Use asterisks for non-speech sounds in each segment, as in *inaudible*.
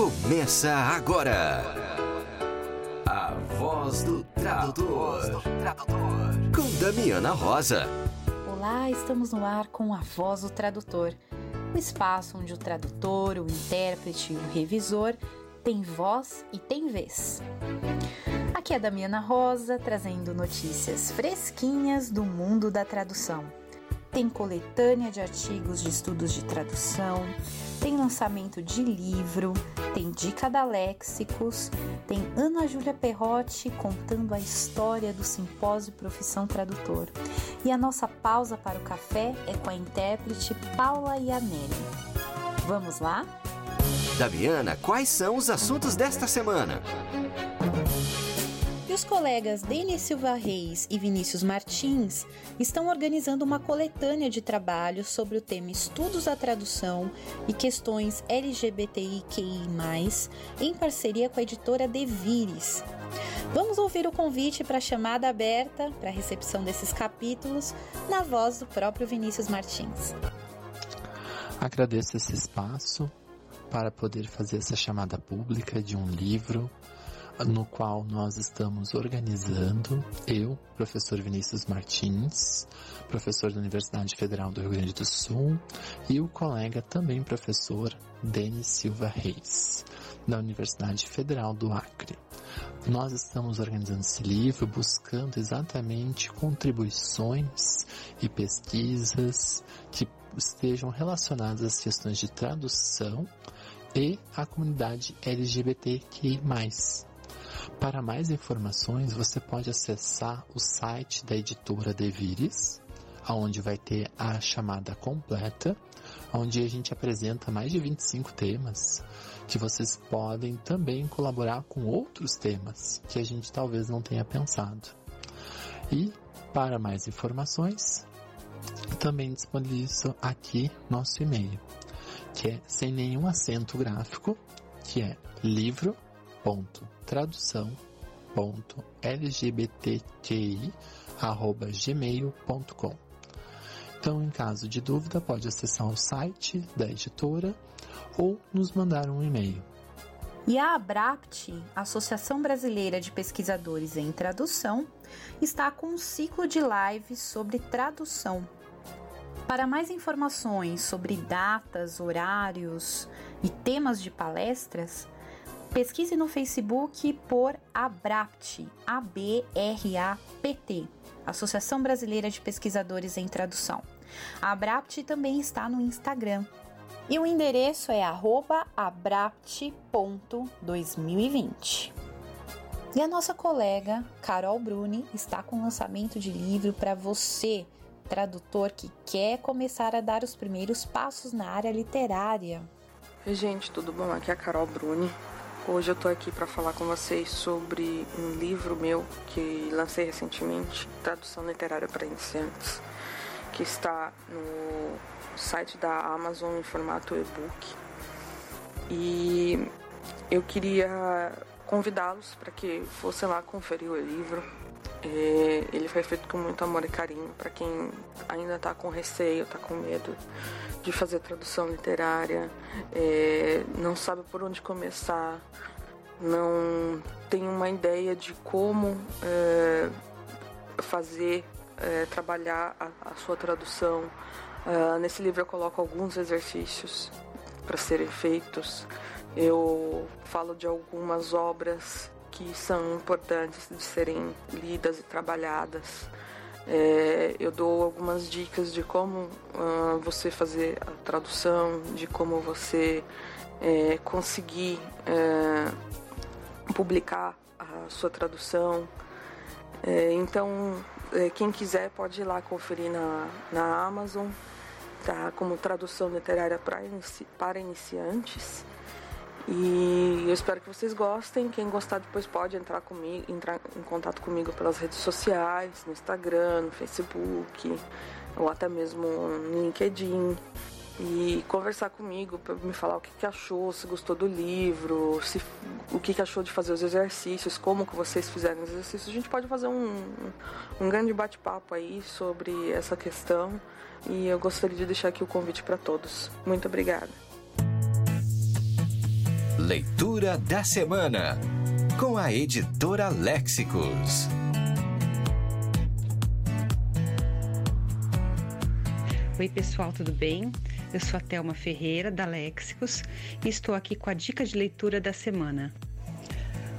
Começa agora. A voz do tradutor. Com Damiana Rosa. Olá, estamos no ar com a voz do tradutor. O espaço onde o tradutor, o intérprete e o revisor têm voz e têm vez. Aqui é a Damiana Rosa, trazendo notícias fresquinhas do mundo da tradução. Tem coletânea de artigos de estudos de tradução, tem lançamento de livro, tem dica da Léxicos, tem Ana Júlia Perrotti contando a história do simpósio Profissão Tradutor. E a nossa pausa para o café é com a intérprete Paula Ianelli. Vamos lá? Damiana, quais são os assuntos desta semana? E os colegas Denis Silva Reis e Vinícius Martins estão organizando uma coletânea de trabalhos sobre o tema Estudos da Tradução e Questões LGBTIQI, em parceria com a editora Devires. Vamos ouvir o convite para a chamada aberta para a recepção desses capítulos na voz do próprio Vinícius Martins. Agradeço esse espaço para poder fazer essa chamada pública de um livro no qual nós estamos organizando, eu, professor Vinícius Martins, professor da Universidade Federal do Rio Grande do Sul, e o colega também professor Denis Silva Reis, da Universidade Federal do Acre. Nós estamos organizando esse livro buscando exatamente contribuições e pesquisas que estejam relacionadas às questões de tradução e à comunidade LGBTQI+. Para mais informações, você pode acessar o site da editora Devires, onde vai ter a chamada completa, onde a gente apresenta mais de 25 temas que vocês podem também colaborar com outros temas que a gente talvez não tenha pensado. E para mais informações, também disponibilizo aqui nosso e-mail, que é sem nenhum acento gráfico, que é livro tradução.lgbtqi@gmail.com. Então, em caso de dúvida, pode acessar o site da editora ou nos mandar um e-mail. E a Abrapt, Associação Brasileira de Pesquisadores em Tradução, está com um ciclo de lives sobre tradução. Para mais informações sobre datas, horários e temas de palestras, Pesquise no Facebook por Abrapt, A-B-R-A-P-T, Associação Brasileira de Pesquisadores em Tradução. A Abrapt também está no Instagram. E o endereço é abrapt.2020. E a nossa colega Carol Bruni está com lançamento de livro para você, tradutor que quer começar a dar os primeiros passos na área literária. Oi, gente, tudo bom? Aqui é a Carol Bruni. Hoje eu tô aqui para falar com vocês sobre um livro meu que lancei recentemente, Tradução Literária para Iniciantes, que está no site da Amazon em formato e-book. E eu queria convidá-los para que fossem lá conferir o livro. É, ele foi feito com muito amor e carinho para quem ainda está com receio, está com medo de fazer tradução literária, é, não sabe por onde começar, não tem uma ideia de como é, fazer, é, trabalhar a, a, sua tradução. É, nesse livro eu coloco alguns exercícios para serem feitos. Eu falo de algumas obras que são importantes de serem lidas e trabalhadas. É, eu dou algumas dicas de como uh, você fazer a tradução, de como você é, conseguir é, publicar a sua tradução. É, então, é, quem quiser pode ir lá conferir na, na Amazon, tá? Como tradução literária para, inici para iniciantes. E eu espero que vocês gostem. Quem gostar depois pode entrar comigo, entrar em contato comigo pelas redes sociais, no Instagram, no Facebook, ou até mesmo no LinkedIn. E conversar comigo para me falar o que, que, achou, se gostou do livro, se, o que, que, achou de fazer os exercícios, como que vocês fizeram os exercícios. A gente pode fazer um, um grande bate-papo aí sobre essa questão. E eu gostaria de deixar aqui o convite para todos. Muito obrigada. Leitura da Semana, com a editora Léxicos. Oi, pessoal, tudo bem? Eu sou a Thelma Ferreira, da Léxicos, e estou aqui com a dica de leitura da semana.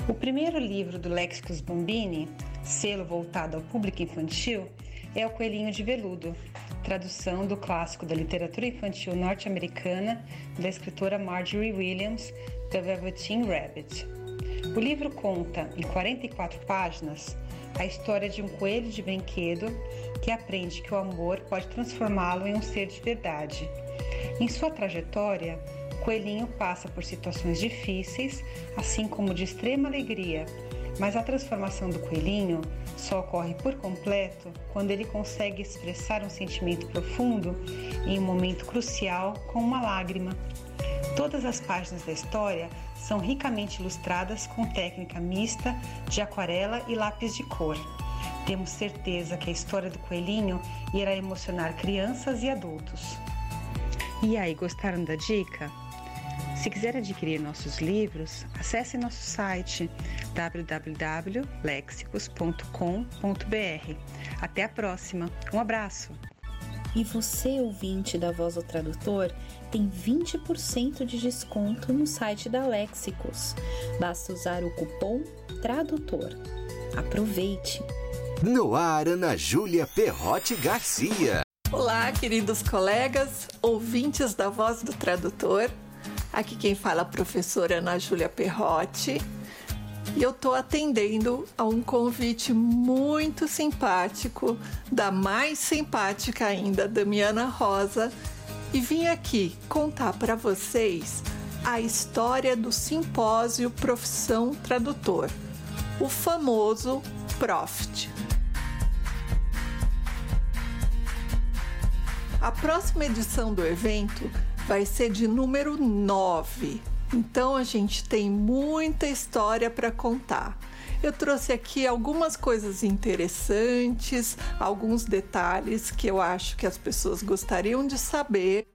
O primeiro livro do Léxicos Bombini, selo voltado ao público infantil, é O Coelhinho de Veludo, tradução do clássico da literatura infantil norte-americana da escritora Marjorie Williams, The Velveteen Rabbit. O livro conta, em 44 páginas, a história de um coelho de brinquedo que aprende que o amor pode transformá-lo em um ser de verdade. Em sua trajetória, coelhinho passa por situações difíceis, assim como de extrema alegria, mas a transformação do coelhinho só ocorre por completo quando ele consegue expressar um sentimento profundo em um momento crucial com uma lágrima. Todas as páginas da história são ricamente ilustradas com técnica mista de aquarela e lápis de cor. Temos certeza que a história do coelhinho irá emocionar crianças e adultos. E aí, gostaram da dica? Se quiser adquirir nossos livros, acesse nosso site www.lexicos.com.br. Até a próxima. Um abraço. E você, ouvinte da Voz do Tradutor, tem 20% de desconto no site da Lexicos. Basta usar o cupom TRADUTOR. Aproveite! No ar, Ana Júlia Perrote Garcia. Olá, queridos colegas, ouvintes da Voz do Tradutor. Aqui quem fala é a professora Ana Júlia Perrotti. E eu estou atendendo a um convite muito simpático, da mais simpática ainda, Damiana Rosa, e vim aqui contar para vocês a história do simpósio Profissão Tradutor, o famoso Profit. A próxima edição do evento vai ser de número 9. Então a gente tem muita história para contar. Eu trouxe aqui algumas coisas interessantes, alguns detalhes que eu acho que as pessoas gostariam de saber.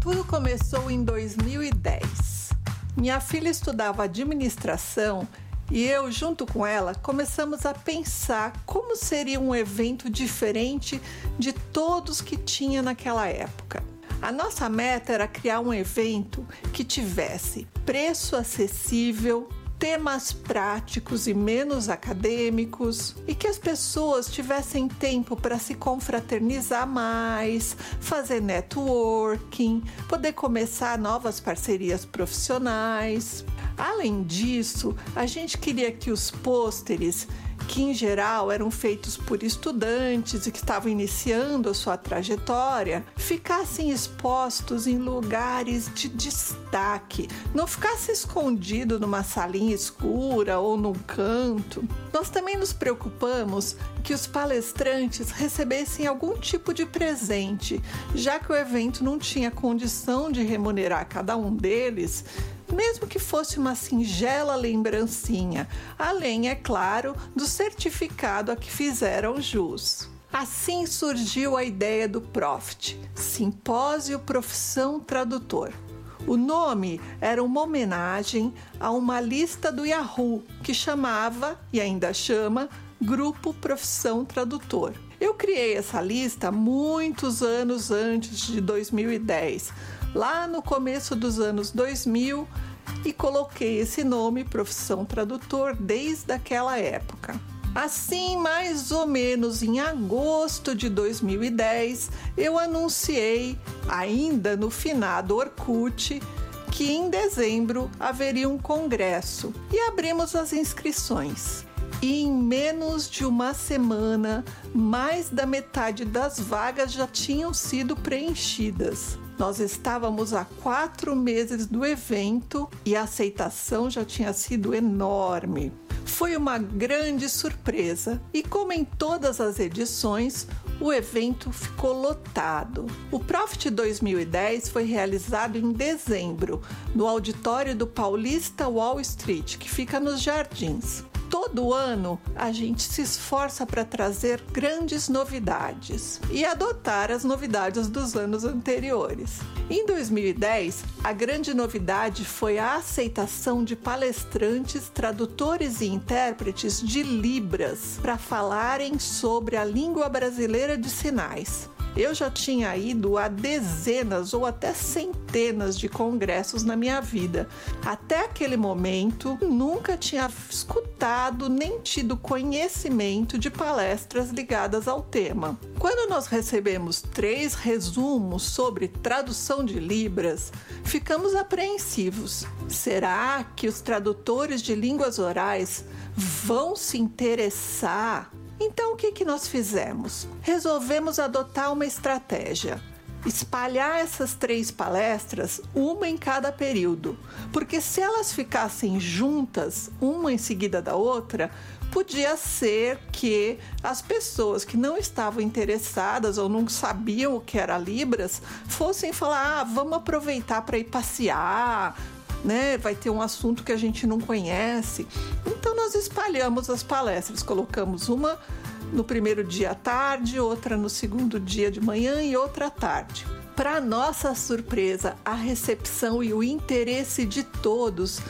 Tudo começou em 2010. Minha filha estudava administração e eu, junto com ela, começamos a pensar como seria um evento diferente de todos que tinha naquela época. A nossa meta era criar um evento que tivesse preço acessível, temas práticos e menos acadêmicos e que as pessoas tivessem tempo para se confraternizar mais, fazer networking, poder começar novas parcerias profissionais. Além disso, a gente queria que os pôsteres que em geral eram feitos por estudantes e que estavam iniciando a sua trajetória, ficassem expostos em lugares de destaque, não ficasse escondido numa salinha escura ou num canto. Nós também nos preocupamos que os palestrantes recebessem algum tipo de presente, já que o evento não tinha condição de remunerar cada um deles mesmo que fosse uma singela lembrancinha, além, é claro, do certificado a que fizeram jus. Assim surgiu a ideia do Profit, Simpósio Profissão Tradutor. O nome era uma homenagem a uma lista do Yahoo que chamava, e ainda chama, Grupo Profissão Tradutor. Eu criei essa lista muitos anos antes de 2010, lá no começo dos anos 2000 e coloquei esse nome, profissão tradutor, desde aquela época. Assim, mais ou menos em agosto de 2010, eu anunciei, ainda no finado Orkut, que em dezembro haveria um congresso e abrimos as inscrições. E em menos de uma semana, mais da metade das vagas já tinham sido preenchidas. Nós estávamos há quatro meses do evento e a aceitação já tinha sido enorme. Foi uma grande surpresa e, como em todas as edições, o evento ficou lotado. O Profit 2010 foi realizado em dezembro, no auditório do Paulista Wall Street, que fica nos Jardins. Todo ano a gente se esforça para trazer grandes novidades e adotar as novidades dos anos anteriores. Em 2010, a grande novidade foi a aceitação de palestrantes, tradutores e intérpretes de Libras para falarem sobre a língua brasileira de sinais. Eu já tinha ido a dezenas ou até centenas de congressos na minha vida. Até aquele momento, nunca tinha escutado nem tido conhecimento de palestras ligadas ao tema. Quando nós recebemos três resumos sobre tradução de Libras, ficamos apreensivos. Será que os tradutores de línguas orais vão se interessar então, o que, que nós fizemos? Resolvemos adotar uma estratégia. Espalhar essas três palestras, uma em cada período, porque se elas ficassem juntas, uma em seguida da outra, podia ser que as pessoas que não estavam interessadas ou não sabiam o que era Libras fossem falar: ah, vamos aproveitar para ir passear, né? Vai ter um assunto que a gente não conhece. Então nós espalhamos as palestras, colocamos uma no primeiro dia à tarde, outra no segundo dia de manhã e outra à tarde. Para nossa surpresa, a recepção e o interesse de todos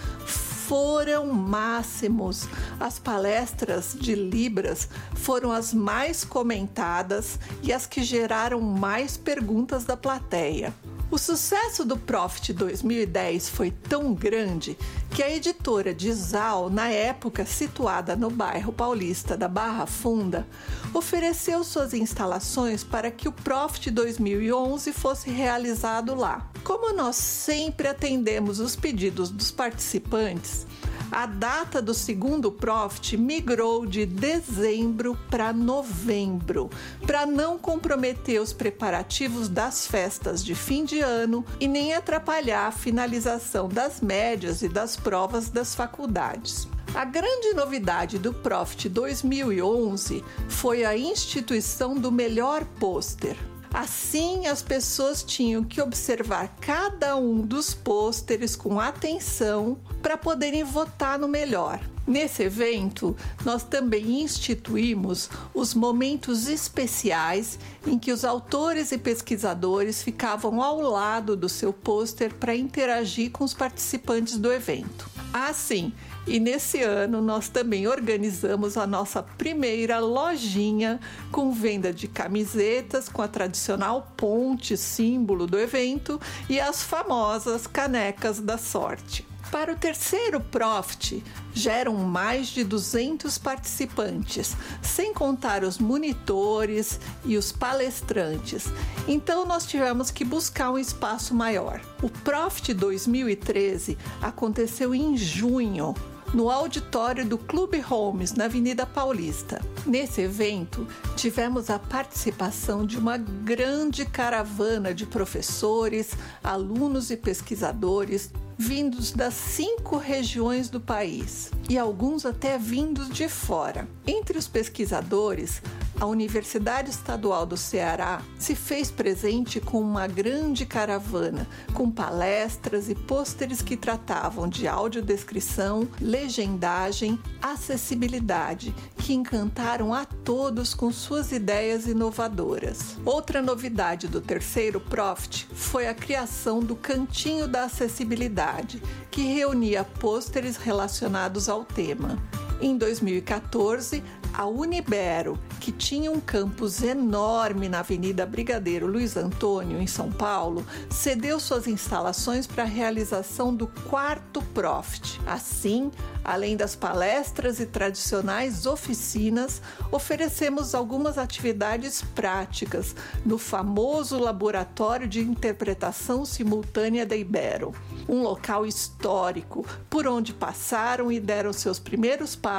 foram máximos. As palestras de Libras foram as mais comentadas e as que geraram mais perguntas da plateia. O sucesso do Profit 2010 foi tão grande que a editora de Zal, na época situada no bairro paulista da Barra Funda, ofereceu suas instalações para que o Profit 2011 fosse realizado lá. Como nós sempre atendemos os pedidos dos participantes, a data do segundo Profit migrou de dezembro para novembro, para não comprometer os preparativos das festas de fim de ano e nem atrapalhar a finalização das médias e das provas das faculdades. A grande novidade do Profit 2011 foi a instituição do melhor pôster. Assim, as pessoas tinham que observar cada um dos pôsteres com atenção para poderem votar no melhor. Nesse evento, nós também instituímos os momentos especiais em que os autores e pesquisadores ficavam ao lado do seu pôster para interagir com os participantes do evento. Assim, e nesse ano nós também organizamos a nossa primeira lojinha com venda de camisetas com a tradicional ponte, símbolo do evento, e as famosas canecas da sorte. Para o terceiro Profit, geram mais de 200 participantes, sem contar os monitores e os palestrantes. Então nós tivemos que buscar um espaço maior. O Profit 2013 aconteceu em junho, no auditório do Clube Holmes, na Avenida Paulista. Nesse evento, tivemos a participação de uma grande caravana de professores, alunos e pesquisadores vindos das cinco regiões do país e alguns até vindos de fora. Entre os pesquisadores, a Universidade Estadual do Ceará se fez presente com uma grande caravana, com palestras e pôsteres que tratavam de audiodescrição, legendagem, acessibilidade, que encantaram a todos com suas ideias inovadoras. Outra novidade do terceiro Profit foi a criação do Cantinho da Acessibilidade, que reunia pôsteres relacionados ao tema. Em 2014, a Unibero, que tinha um campus enorme na Avenida Brigadeiro Luiz Antônio, em São Paulo, cedeu suas instalações para a realização do quarto Profit. Assim, além das palestras e tradicionais oficinas, oferecemos algumas atividades práticas no famoso Laboratório de Interpretação Simultânea da Ibero, um local histórico por onde passaram e deram seus primeiros passos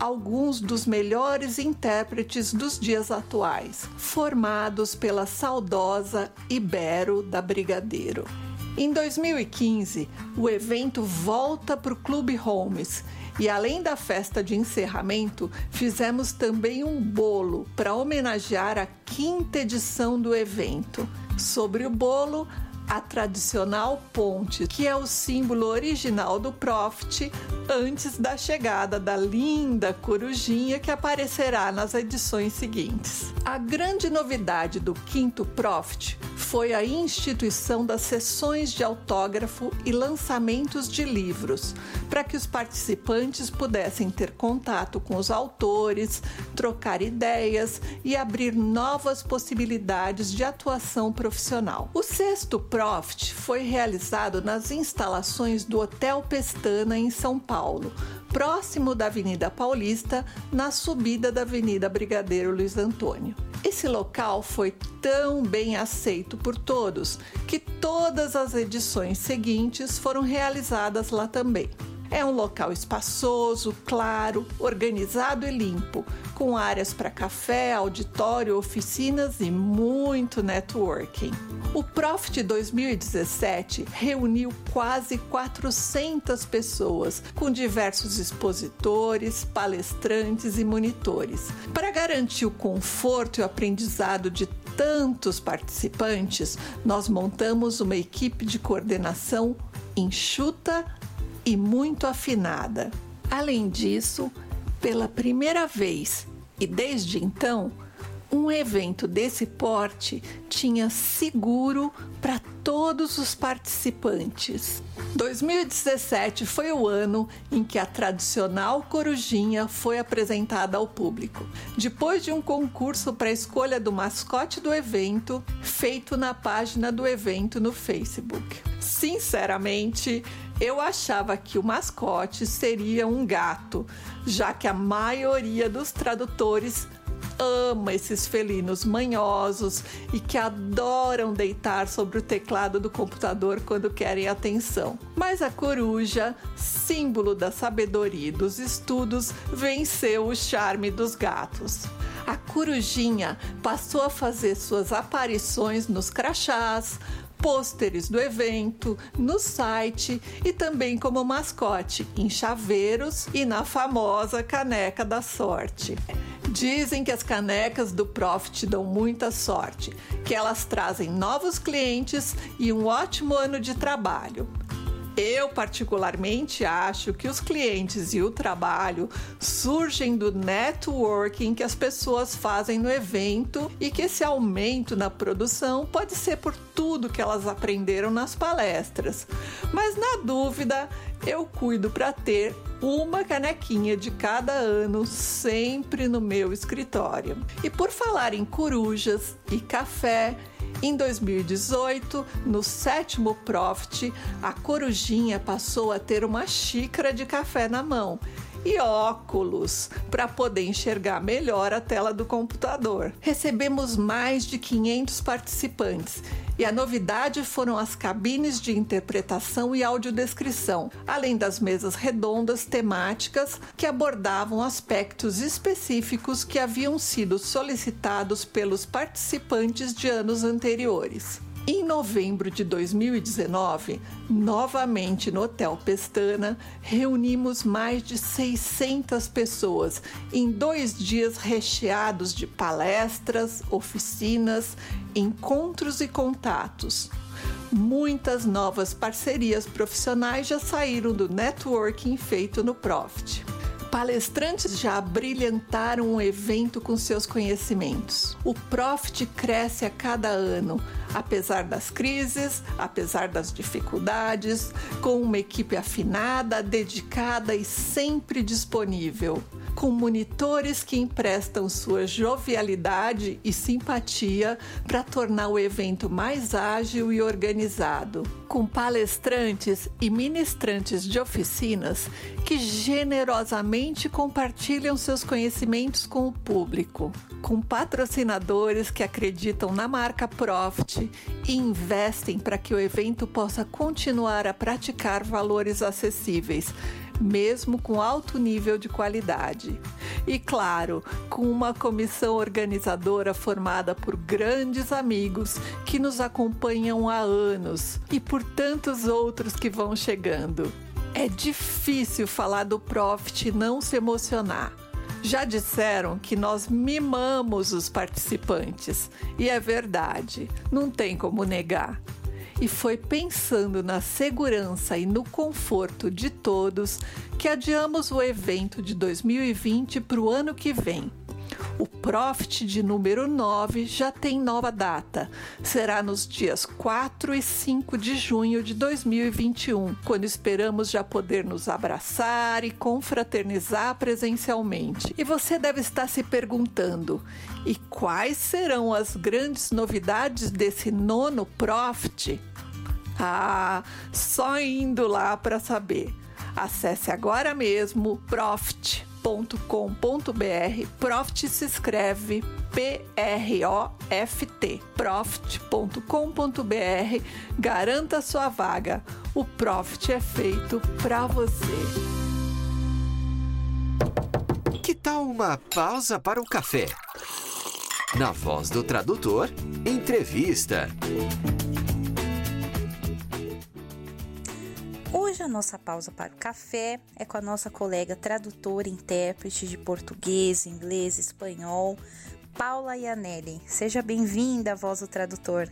alguns dos melhores intérpretes dos dias atuais, formados pela saudosa Ibero da Brigadeiro. Em 2015, o evento volta para o Clube Holmes e, além da festa de encerramento, fizemos também um bolo para homenagear a quinta edição do evento. Sobre o bolo, a tradicional ponte, que é o símbolo original do Profit antes da chegada da linda corujinha que aparecerá nas edições seguintes. A grande novidade do quinto Profit foi a instituição das sessões de autógrafo e lançamentos de livros, para que os participantes pudessem ter contato com os autores, trocar ideias e abrir novas possibilidades de atuação profissional. O sexto Profit foi realizado nas instalações do Hotel Pestana em São Paulo, próximo da Avenida Paulista, na subida da Avenida Brigadeiro Luiz Antônio. Esse local foi tão bem aceito por todos que todas as edições seguintes foram realizadas lá também. É um local espaçoso, claro, organizado e limpo, com áreas para café, auditório, oficinas e muito networking. O Profit 2017 reuniu quase 400 pessoas, com diversos expositores, palestrantes e monitores. Para garantir o conforto e o aprendizado de tantos participantes, nós montamos uma equipe de coordenação enxuta e muito afinada. Além disso, pela primeira vez e desde então, um evento desse porte tinha seguro para todos os participantes. 2017 foi o ano em que a tradicional corujinha foi apresentada ao público, depois de um concurso para a escolha do mascote do evento, feito na página do evento no Facebook. Sinceramente, eu achava que o mascote seria um gato, já que a maioria dos tradutores ama esses felinos manhosos e que adoram deitar sobre o teclado do computador quando querem atenção. Mas a coruja, símbolo da sabedoria e dos estudos, venceu o charme dos gatos. A corujinha passou a fazer suas aparições nos crachás, pôsteres do evento, no site e também como mascote em chaveiros e na famosa caneca da sorte. Dizem que as canecas do Profit dão muita sorte, que elas trazem novos clientes e um ótimo ano de trabalho. Eu, particularmente, acho que os clientes e o trabalho surgem do networking que as pessoas fazem no evento e que esse aumento na produção pode ser por tudo que elas aprenderam nas palestras. Mas, na dúvida, eu cuido para ter uma canequinha de cada ano sempre no meu escritório. E por falar em corujas e café, em 2018, no sétimo Profit, a corujinha passou a ter uma xícara de café na mão e óculos para poder enxergar melhor a tela do computador. Recebemos mais de 500 participantes e a novidade foram as cabines de interpretação e audiodescrição, além das mesas redondas temáticas que abordavam aspectos específicos que haviam sido solicitados pelos participantes de anos anteriores. Em novembro de 2019, novamente no Hotel Pestana, reunimos mais de 600 pessoas em dois dias recheados de palestras, oficinas, encontros e contatos. Muitas novas parcerias profissionais já saíram do networking feito no Profit. Palestrantes já brilhantaram o evento com seus conhecimentos. O Profit cresce a cada ano, apesar das crises, apesar das dificuldades, com uma equipe afinada, dedicada e sempre disponível com monitores que emprestam sua jovialidade e simpatia para tornar o evento mais ágil e organizado, com palestrantes e ministrantes de oficinas que generosamente compartilham seus conhecimentos com o público, com patrocinadores que acreditam na marca Profit e investem para que o evento possa continuar a praticar valores acessíveis mesmo com alto nível de qualidade. E claro, com uma comissão organizadora formada por grandes amigos que nos acompanham há anos e por tantos outros que vão chegando. É difícil falar do Profit e não se emocionar. Já disseram que nós mimamos os participantes, e é verdade, não tem como negar. e foi pensando na segurança e no conforto de todos que adiamos o evento de 2020 para o ano que vem. O Profit de número 9 já tem nova data. Será nos dias 4 e 5 de junho de 2021, quando esperamos já poder nos abraçar e confraternizar presencialmente. E você deve estar se perguntando: e quais serão as grandes novidades desse nono Profit? Ah, só indo lá para saber. Acesse agora mesmo Profit profit.com.br. Profit se escreve P-R-O-F-T. Profit.com.br. Garanta sua vaga. O Profit é feito para você. Que tal uma pausa para o café? Na voz do tradutor, entrevista. Hoje a nossa pausa para o café é com a nossa colega tradutora intérprete de português, inglês, espanhol, Paula Ianelli. Seja bem-vinda, voz do tradutor.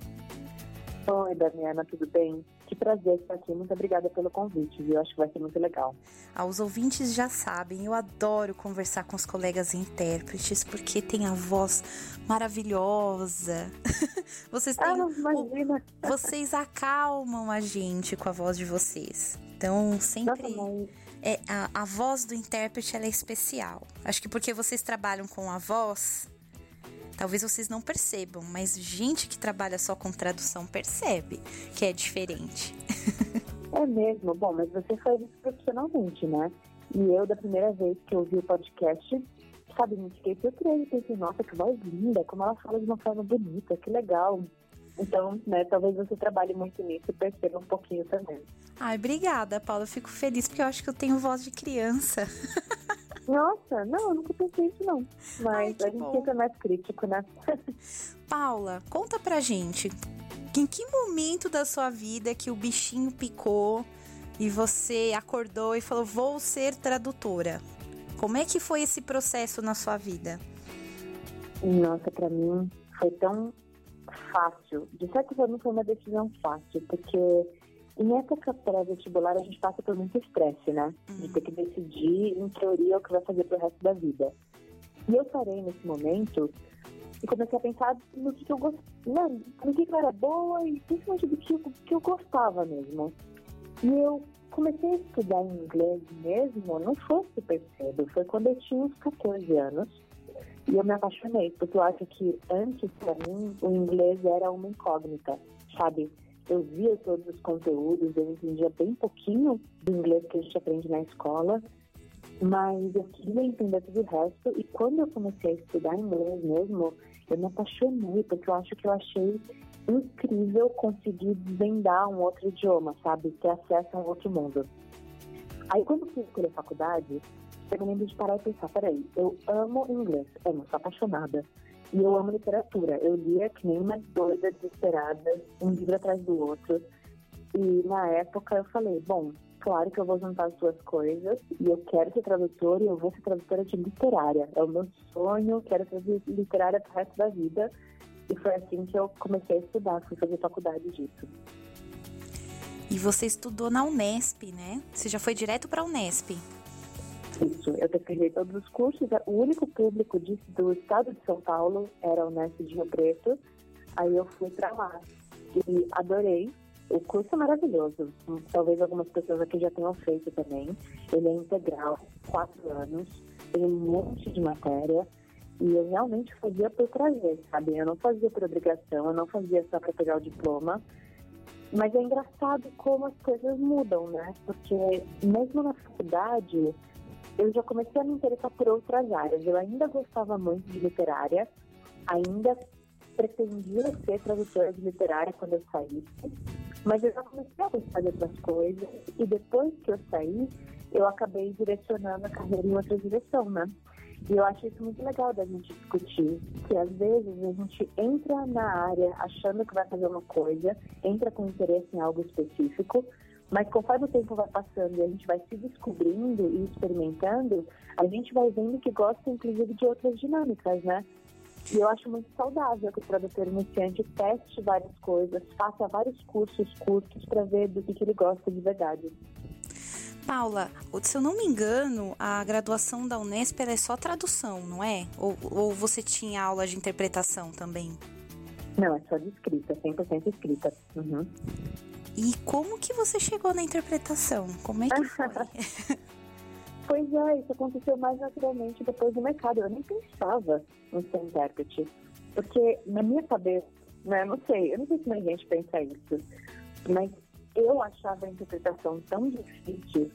Oi, Damiana, tudo bem? Que prazer estar aqui. Muito obrigada pelo convite, viu? Acho que vai ser muito legal. Ah, os ouvintes já sabem, eu adoro conversar com os colegas intérpretes porque tem a voz maravilhosa. *laughs* vocês têm, ah, vocês acalmam a gente com a voz de vocês. Então, sempre é a, a voz do intérprete ela é especial. Acho que porque vocês trabalham com a voz, Talvez vocês não percebam, mas gente que trabalha só com tradução percebe que é diferente. É mesmo? Bom, mas você faz isso profissionalmente, né? E eu, da primeira vez que ouvi o podcast, sabe, me fiquei surpresa. Pensei, nossa, que voz linda, como ela fala de uma forma bonita, que legal. Então, né, talvez você trabalhe muito nisso e perceba um pouquinho também. Ai, obrigada, Paula. Eu fico feliz porque eu acho que eu tenho voz de criança. *laughs* Nossa, não, eu nunca pensei isso não. Mas Ai, a gente bom. fica mais crítico, né? *laughs* Paula, conta pra gente. Em que momento da sua vida que o bichinho picou e você acordou e falou: "Vou ser tradutora"? Como é que foi esse processo na sua vida? Nossa, para mim foi tão fácil. De certa forma foi uma decisão fácil, porque em época pré-vestibular, a gente passa por muito estresse, né? De ter que decidir, em teoria, o que vai fazer pro resto da vida. E eu parei nesse momento e comecei a pensar no que, eu gostava, né? no que eu era boa e principalmente do que eu, que eu gostava mesmo. E eu comecei a estudar inglês mesmo, não foi super cedo, foi quando eu tinha uns 14 anos. E eu me apaixonei, porque eu acho que antes, para mim, o inglês era uma incógnita, sabe? Eu via todos os conteúdos, eu entendia bem pouquinho do inglês que a gente aprende na escola, mas eu queria entender tudo o resto. E quando eu comecei a estudar inglês mesmo, eu me apaixonei, porque eu acho que eu achei incrível conseguir desvendar um outro idioma, sabe? Ter acesso a um outro mundo. Aí, quando eu fui escolher faculdade, eu me lembro de parar e pensar: peraí, eu amo inglês, amo, sou apaixonada. E eu amo literatura. Eu lia que nem uma doida desesperada, um livro atrás do outro. E na época eu falei, bom, claro que eu vou juntar as duas coisas e eu quero ser tradutora e eu vou ser tradutora de literária. É o meu sonho, quero ser literária pro resto da vida. E foi assim que eu comecei a estudar, fui fazer faculdade disso. E você estudou na Unesp, né? Você já foi direto para a Unesp? Isso, eu terminei todos os cursos. O único público do estado de São Paulo era o Unesp de Rio Preto. Aí eu fui para lá e adorei. O curso é maravilhoso. Talvez algumas pessoas aqui já tenham feito também. Ele é integral, quatro anos, tem um monte de matéria. E eu realmente fazia por prazer, sabe? Eu não fazia por obrigação, eu não fazia só para pegar o diploma. Mas é engraçado como as coisas mudam, né? Porque mesmo na faculdade, eu já comecei a me interessar por outras áreas. Eu ainda gostava muito de literária, ainda pretendia ser tradutora de literária quando eu saísse, mas eu já comecei a gostar de outras coisas e depois que eu saí, eu acabei direcionando a carreira em outra direção, né? E eu acho isso muito legal da gente discutir, que às vezes a gente entra na área achando que vai fazer uma coisa, entra com interesse em algo específico, mas conforme o tempo vai passando e a gente vai se descobrindo e experimentando, a gente vai vendo que gosta, inclusive, de outras dinâmicas, né? E eu acho muito saudável que o tradutor iniciante teste várias coisas, faça vários cursos curtos para ver do que, que ele gosta de verdade. Paula, se eu não me engano, a graduação da Unesp é só tradução, não é? Ou, ou você tinha aula de interpretação também? Não, é só de escrita, 100% escrita. Uhum. E como que você chegou na interpretação? Como é que *laughs* foi? pois é, isso aconteceu mais naturalmente depois do mercado. Eu nem pensava em ser intérprete. Porque na minha cabeça, né, não sei, eu não sei se mais gente pensa isso, mas eu achava a interpretação tão difícil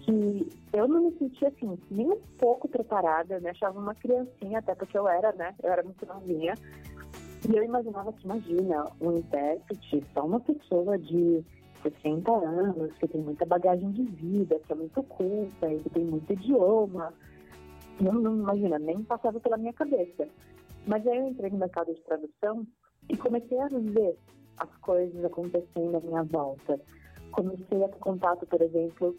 que eu não me sentia assim, nem um pouco preparada, eu me achava uma criancinha, até porque eu era, né? Eu era muito novinha. E eu imaginava que, imagina, um intérprete, só uma pessoa de 60 anos, que tem muita bagagem de vida, que é muito culta, que tem muito idioma. Não, não imagina, nem passava pela minha cabeça. Mas aí eu entrei no mercado de tradução e comecei a ver as coisas acontecendo à minha volta. Comecei a ter contato, por exemplo,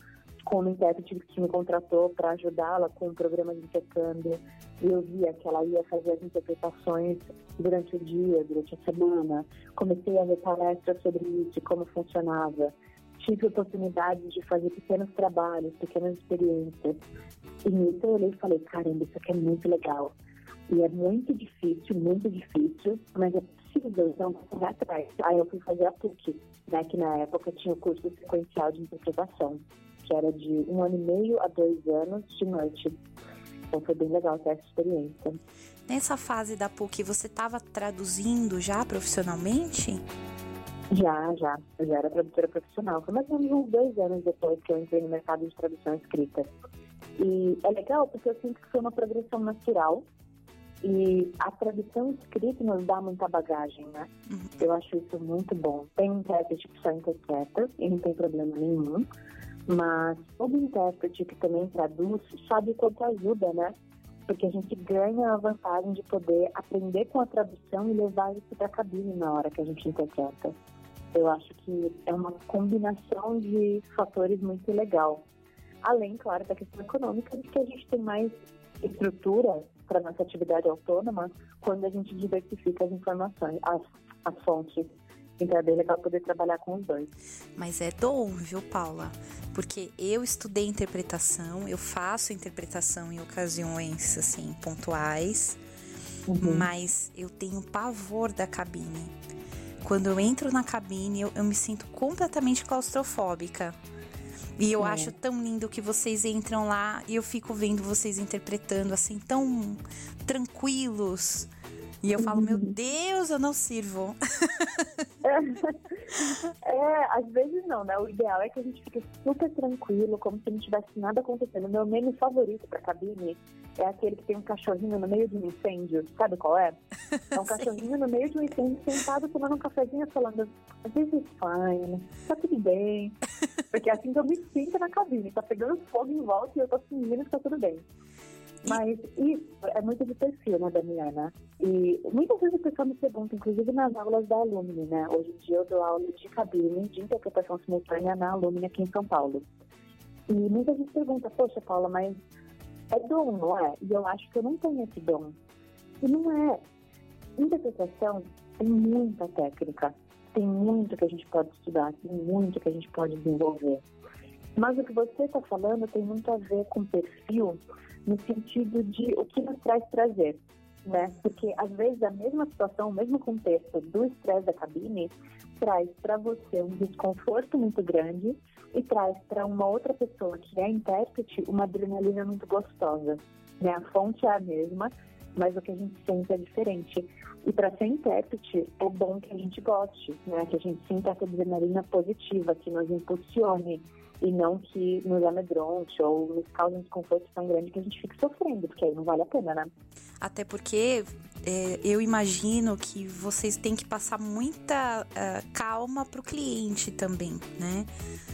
com intérprete que me contratou para ajudá-la com o um programa de intercâmbio. E eu via que ela ia fazer as interpretações durante o dia, durante a semana. Comecei a ver palestras sobre isso, como funcionava. Tive oportunidade de fazer pequenos trabalhos, pequenas experiências. E nisso eu olhei e falei, caramba, isso aqui é muito legal. E é muito difícil, muito difícil, mas é possível, então correr atrás. Aí eu fui fazer a PUC, né, que na época tinha o curso sequencial de interpretação, que era de um ano e meio a dois anos de noite. Então foi bem legal ter essa experiência. Nessa fase da PUC, você estava traduzindo já profissionalmente? Já, já. Eu já era tradutora profissional. Foi mais ou menos uns dois anos depois que eu entrei no mercado de tradução escrita. E é legal porque eu sinto que foi uma progressão natural e a tradução escrita nos dá muita bagagem, né? Uhum. Eu acho isso muito bom. Tem intérprete que só interpreta e não tem problema nenhum. Mas todo intérprete que também traduz sabe quanto ajuda, né? Porque a gente ganha a vantagem de poder aprender com a tradução e levar isso para a cabine na hora que a gente interpreta. Eu acho que é uma combinação de fatores muito legal. Além, claro, da questão econômica, de que a gente tem mais estrutura para nossa atividade autônoma quando a gente diversifica as informações, as, as fontes. Então é bem legal poder trabalhar com os dois. Mas é dom, viu, Paula? Porque eu estudei interpretação, eu faço interpretação em ocasiões assim pontuais, uhum. mas eu tenho pavor da cabine. Quando eu entro na cabine, eu, eu me sinto completamente claustrofóbica. E eu é. acho tão lindo que vocês entram lá e eu fico vendo vocês interpretando assim, tão tranquilos. E eu falo, meu uhum. Deus, eu não sirvo. É, *laughs* é, às vezes não, né? O ideal é que a gente fique super tranquilo, como se não tivesse nada acontecendo. Meu meme favorito pra cabine é aquele que tem um cachorrinho no meio de um incêndio. Sabe qual é? É um *laughs* cachorrinho no meio de um incêndio sentado tomando um cafezinho falando, this is fine, tá tudo bem. *laughs* Porque é assim que eu me sinto na cabine, tá pegando fogo em volta e eu tô fingindo que tá tudo bem. Mas isso é muito de perfil, né, Damiana? E muitas vezes o pessoal me pergunta, inclusive nas aulas da Alumni, né? Hoje em dia eu dou aula de cabine de interpretação simultânea na Alumni aqui em São Paulo. E muita gente pergunta, poxa, Paula, mas é dom, não é? E eu acho que eu não tenho esse dom. E não é. Interpretação tem muita técnica, tem muito que a gente pode estudar, tem muito que a gente pode desenvolver. Mas o que você está falando tem muito a ver com perfil no sentido de o que nos traz prazer, né? Porque às vezes a mesma situação, o mesmo contexto do estresse da cabine traz para você um desconforto muito grande e traz para uma outra pessoa que é intérprete uma adrenalina muito gostosa. Né? A fonte é a mesma, mas o que a gente sente é diferente. E para ser intérprete, é bom que a gente goste, né? que a gente sinta essa adrenalina positiva, que nos impulsione, e não que nos amedronte ou nos cause um desconforto tão grande que a gente fique sofrendo, porque aí não vale a pena, né? Até porque é, eu imagino que vocês têm que passar muita uh, calma pro cliente também, né?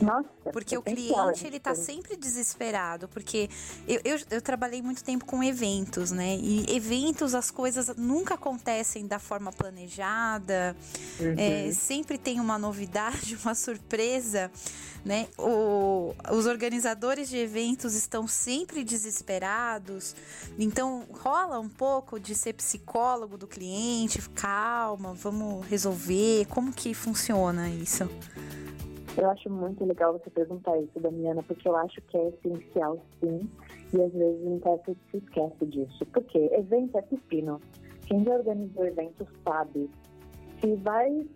Nossa. Porque o cliente, ele tá sempre desesperado, porque eu, eu, eu, trabalhei muito tempo com eventos, né? E eventos, as coisas nunca acontecem da forma planejada, uhum. é, sempre tem uma novidade, *laughs* uma surpresa né? O, os organizadores de eventos estão sempre desesperados, então rola um pouco de ser psicólogo psicólogo do cliente, calma, vamos resolver. Como que funciona isso? Eu acho muito legal você perguntar isso, Damiana, porque eu acho que é essencial, sim, e às vezes o intérprete se esquece disso. Porque evento é pepino. Quem já organizou eventos sabe. Se vai.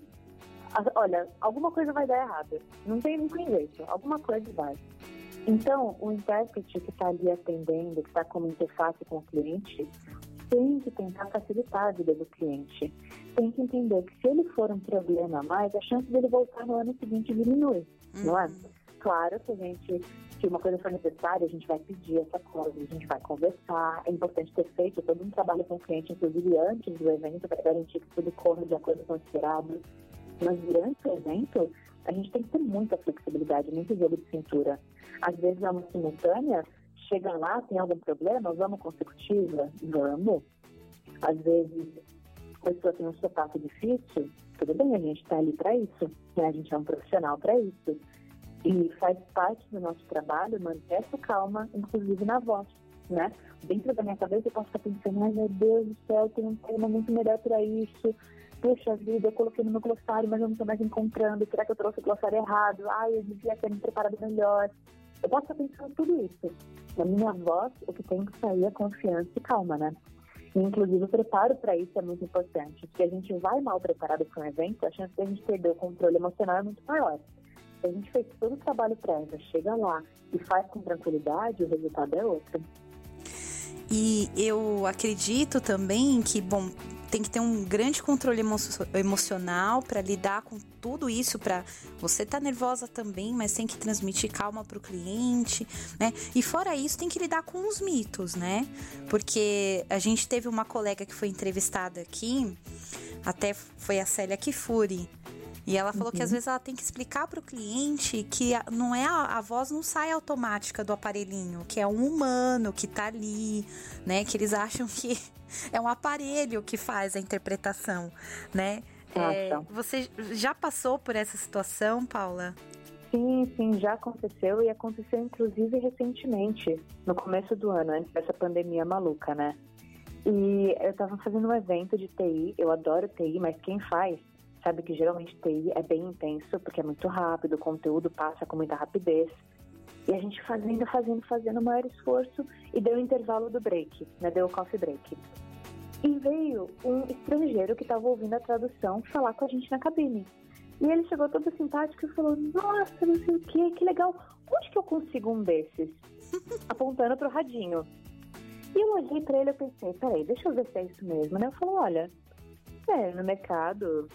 Olha, alguma coisa vai dar errado. Não tem nem jeito. Alguma coisa vai. Então, o intérprete que está ali atendendo, que está como interface com o cliente, tem que tentar facilitar a vida do cliente. Tem que entender que se ele for um problema a mais, a chance dele voltar no ano seguinte diminui, uhum. não é? Uhum. Claro que a gente, se uma coisa for necessária, a gente vai pedir essa coisa, a gente vai conversar. É importante ter feito todo um trabalho com o cliente, inclusive antes do evento, para garantir que tudo corra de acordo com o esperado. Mas durante o evento, a gente tem que ter muita flexibilidade, muito jogo de cintura. Às vezes é uma simultânea, chega lá, tem algum problema, vamos consecutiva? Vamos. Às vezes a pessoa tem um sotaque difícil, tudo bem, a gente está ali para isso, né? a gente é um profissional para isso. E faz parte do nosso trabalho manter essa calma, inclusive na voz, né? Dentro da minha cabeça eu posso estar pensando, ai meu Deus do céu, tem um tema muito melhor para isso. Puxa vida, eu coloquei no meu glossário, mas eu não estou mais encontrando. Será que eu trouxe o glossário errado? Ai, eu devia ter me preparado melhor. Eu posso estar pensando tudo isso. Na minha voz, o que tem que sair é confiança e calma, né? E, inclusive, o preparo para isso é muito importante. Se a gente vai mal preparado para um evento, a chance de a gente perder o controle emocional é muito maior. Se a gente fez todo o trabalho prévio, chega lá e faz com tranquilidade, o resultado é outro. E eu acredito também que, bom, tem que ter um grande controle emo emocional para lidar com tudo isso, para você tá nervosa também, mas tem que transmitir calma para o cliente, né? E fora isso, tem que lidar com os mitos, né? Porque a gente teve uma colega que foi entrevistada aqui, até foi a Célia Kifuri, e ela falou uhum. que às uhum. vezes ela tem que explicar para o cliente que não é a, a, voz não sai automática do aparelhinho, que é um humano que tá ali, né? Que eles acham que *laughs* é um aparelho que faz a interpretação, né? É, você já passou por essa situação, Paula? Sim, sim, já aconteceu e aconteceu inclusive recentemente, no começo do ano, antes dessa pandemia maluca, né? E eu estava fazendo um evento de TI, eu adoro TI, mas quem faz sabe que geralmente TI é bem intenso, porque é muito rápido, o conteúdo passa com muita rapidez. E a gente fazendo, fazendo, fazendo o maior esforço e deu o intervalo do break, né? Deu o coffee break. E veio um estrangeiro que estava ouvindo a tradução falar com a gente na cabine. E ele chegou todo simpático e falou: Nossa, não sei o que, que legal. Onde que eu consigo um desses? *laughs* Apontando pro radinho. E eu olhei para ele e pensei: Peraí, deixa eu ver se é isso mesmo, né? Eu falei: Olha, é, no mercado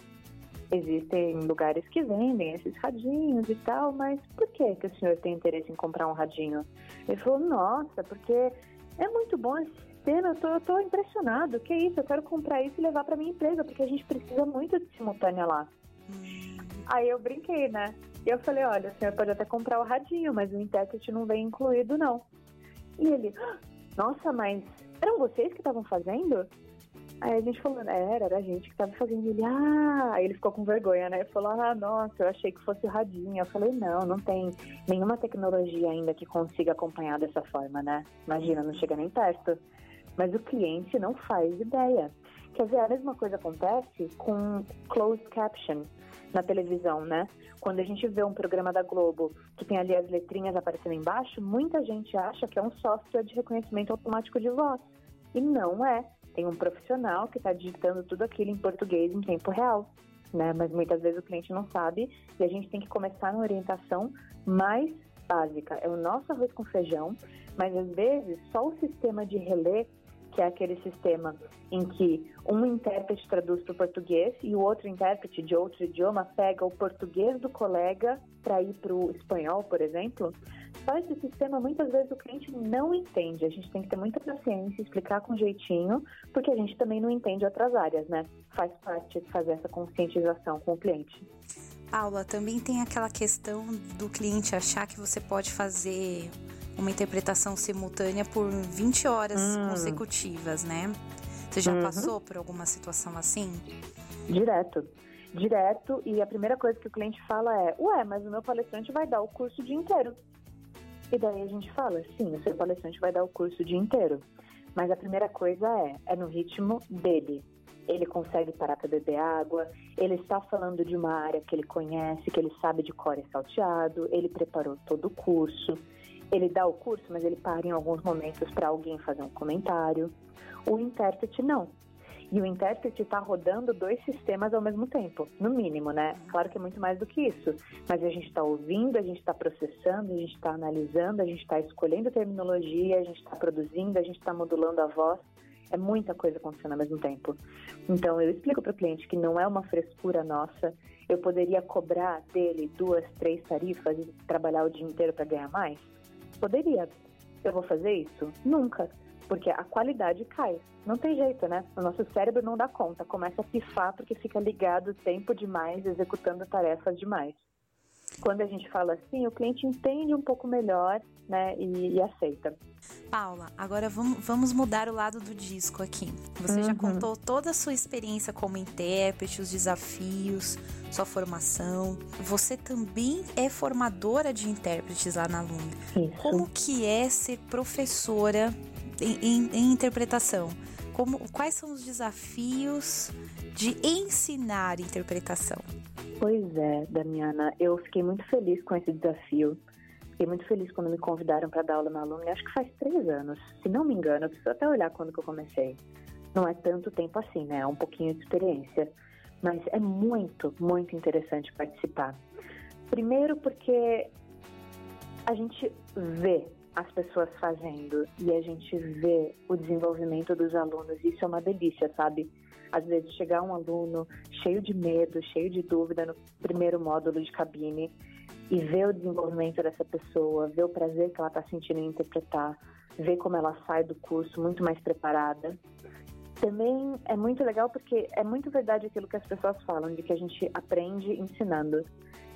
existem lugares que vendem esses radinhos e tal, mas por que, que o senhor tem interesse em comprar um radinho? Ele falou, nossa, porque é muito bom esse sistema, eu tô, eu tô impressionado, que isso, eu quero comprar isso e levar para minha empresa, porque a gente precisa muito de simultânea lá. Hum. Aí eu brinquei, né? E eu falei, olha, o senhor pode até comprar o radinho, mas o intérprete não vem incluído, não. E ele, nossa, mas eram vocês que estavam fazendo? Aí a gente é, era, era a gente que tava fazendo. Ele, ah, aí ele ficou com vergonha, né? Falou, ah, nossa, eu achei que fosse o radinho. Eu falei, não, não tem nenhuma tecnologia ainda que consiga acompanhar dessa forma, né? Imagina, não chega nem perto. Mas o cliente não faz ideia. Quer dizer, a mesma coisa acontece com closed caption na televisão, né? Quando a gente vê um programa da Globo que tem ali as letrinhas aparecendo embaixo, muita gente acha que é um software de reconhecimento automático de voz. E não é tem um profissional que está digitando tudo aquilo em português em tempo real. Né? Mas muitas vezes o cliente não sabe e a gente tem que começar na orientação mais básica. É o nosso arroz com feijão, mas às vezes só o sistema de relé que é aquele sistema em que um intérprete traduz para o português e o outro intérprete de outro idioma pega o português do colega para ir para o espanhol, por exemplo. Só esse sistema, muitas vezes, o cliente não entende. A gente tem que ter muita paciência, explicar com jeitinho, porque a gente também não entende outras áreas, né? Faz parte de fazer essa conscientização com o cliente. Paula, também tem aquela questão do cliente achar que você pode fazer uma interpretação simultânea por 20 horas hum. consecutivas, né? Você já uhum. passou por alguma situação assim? Direto. Direto, e a primeira coisa que o cliente fala é: Ué, mas o meu palestrante vai dar o curso o dia inteiro. E daí a gente fala: Sim, o seu palestrante vai dar o curso o dia inteiro. Mas a primeira coisa é: é no ritmo dele. ele consegue parar para beber água, ele está falando de uma área que ele conhece, que ele sabe de cor e salteado, ele preparou todo o curso, ele dá o curso, mas ele para em alguns momentos para alguém fazer um comentário. O intérprete não. E o intérprete está rodando dois sistemas ao mesmo tempo, no mínimo, né? Claro que é muito mais do que isso, mas a gente está ouvindo, a gente está processando, a gente está analisando, a gente está escolhendo terminologia, a gente está produzindo, a gente está modulando a voz. É muita coisa acontecendo ao mesmo tempo. Então, eu explico para o cliente que não é uma frescura nossa. Eu poderia cobrar dele duas, três tarifas e trabalhar o dia inteiro para ganhar mais? Poderia. Eu vou fazer isso? Nunca porque a qualidade cai. Não tem jeito, né? O nosso cérebro não dá conta, começa a pifar porque fica ligado tempo demais, executando tarefas demais. Quando a gente fala assim, o cliente entende um pouco melhor, né, e, e aceita. Paula, agora vamos, vamos mudar o lado do disco aqui. Você uhum. já contou toda a sua experiência como intérprete, os desafios, sua formação. Você também é formadora de intérpretes lá na Luna. Isso. Como que é ser professora em, em, em interpretação? Como, quais são os desafios de ensinar interpretação? Pois é, Damiana, eu fiquei muito feliz com esse desafio. Fiquei muito feliz quando me convidaram para dar aula na Alumni, acho que faz três anos, se não me engano, eu preciso até olhar quando que eu comecei. Não é tanto tempo assim, né? É um pouquinho de experiência. Mas é muito, muito interessante participar. Primeiro porque a gente vê as pessoas fazendo e a gente vê o desenvolvimento dos alunos, isso é uma delícia, sabe? Às vezes chegar um aluno cheio de medo, cheio de dúvida no primeiro módulo de cabine e ver o desenvolvimento dessa pessoa, ver o prazer que ela está sentindo em interpretar, ver como ela sai do curso muito mais preparada. Também é muito legal porque é muito verdade aquilo que as pessoas falam, de que a gente aprende ensinando.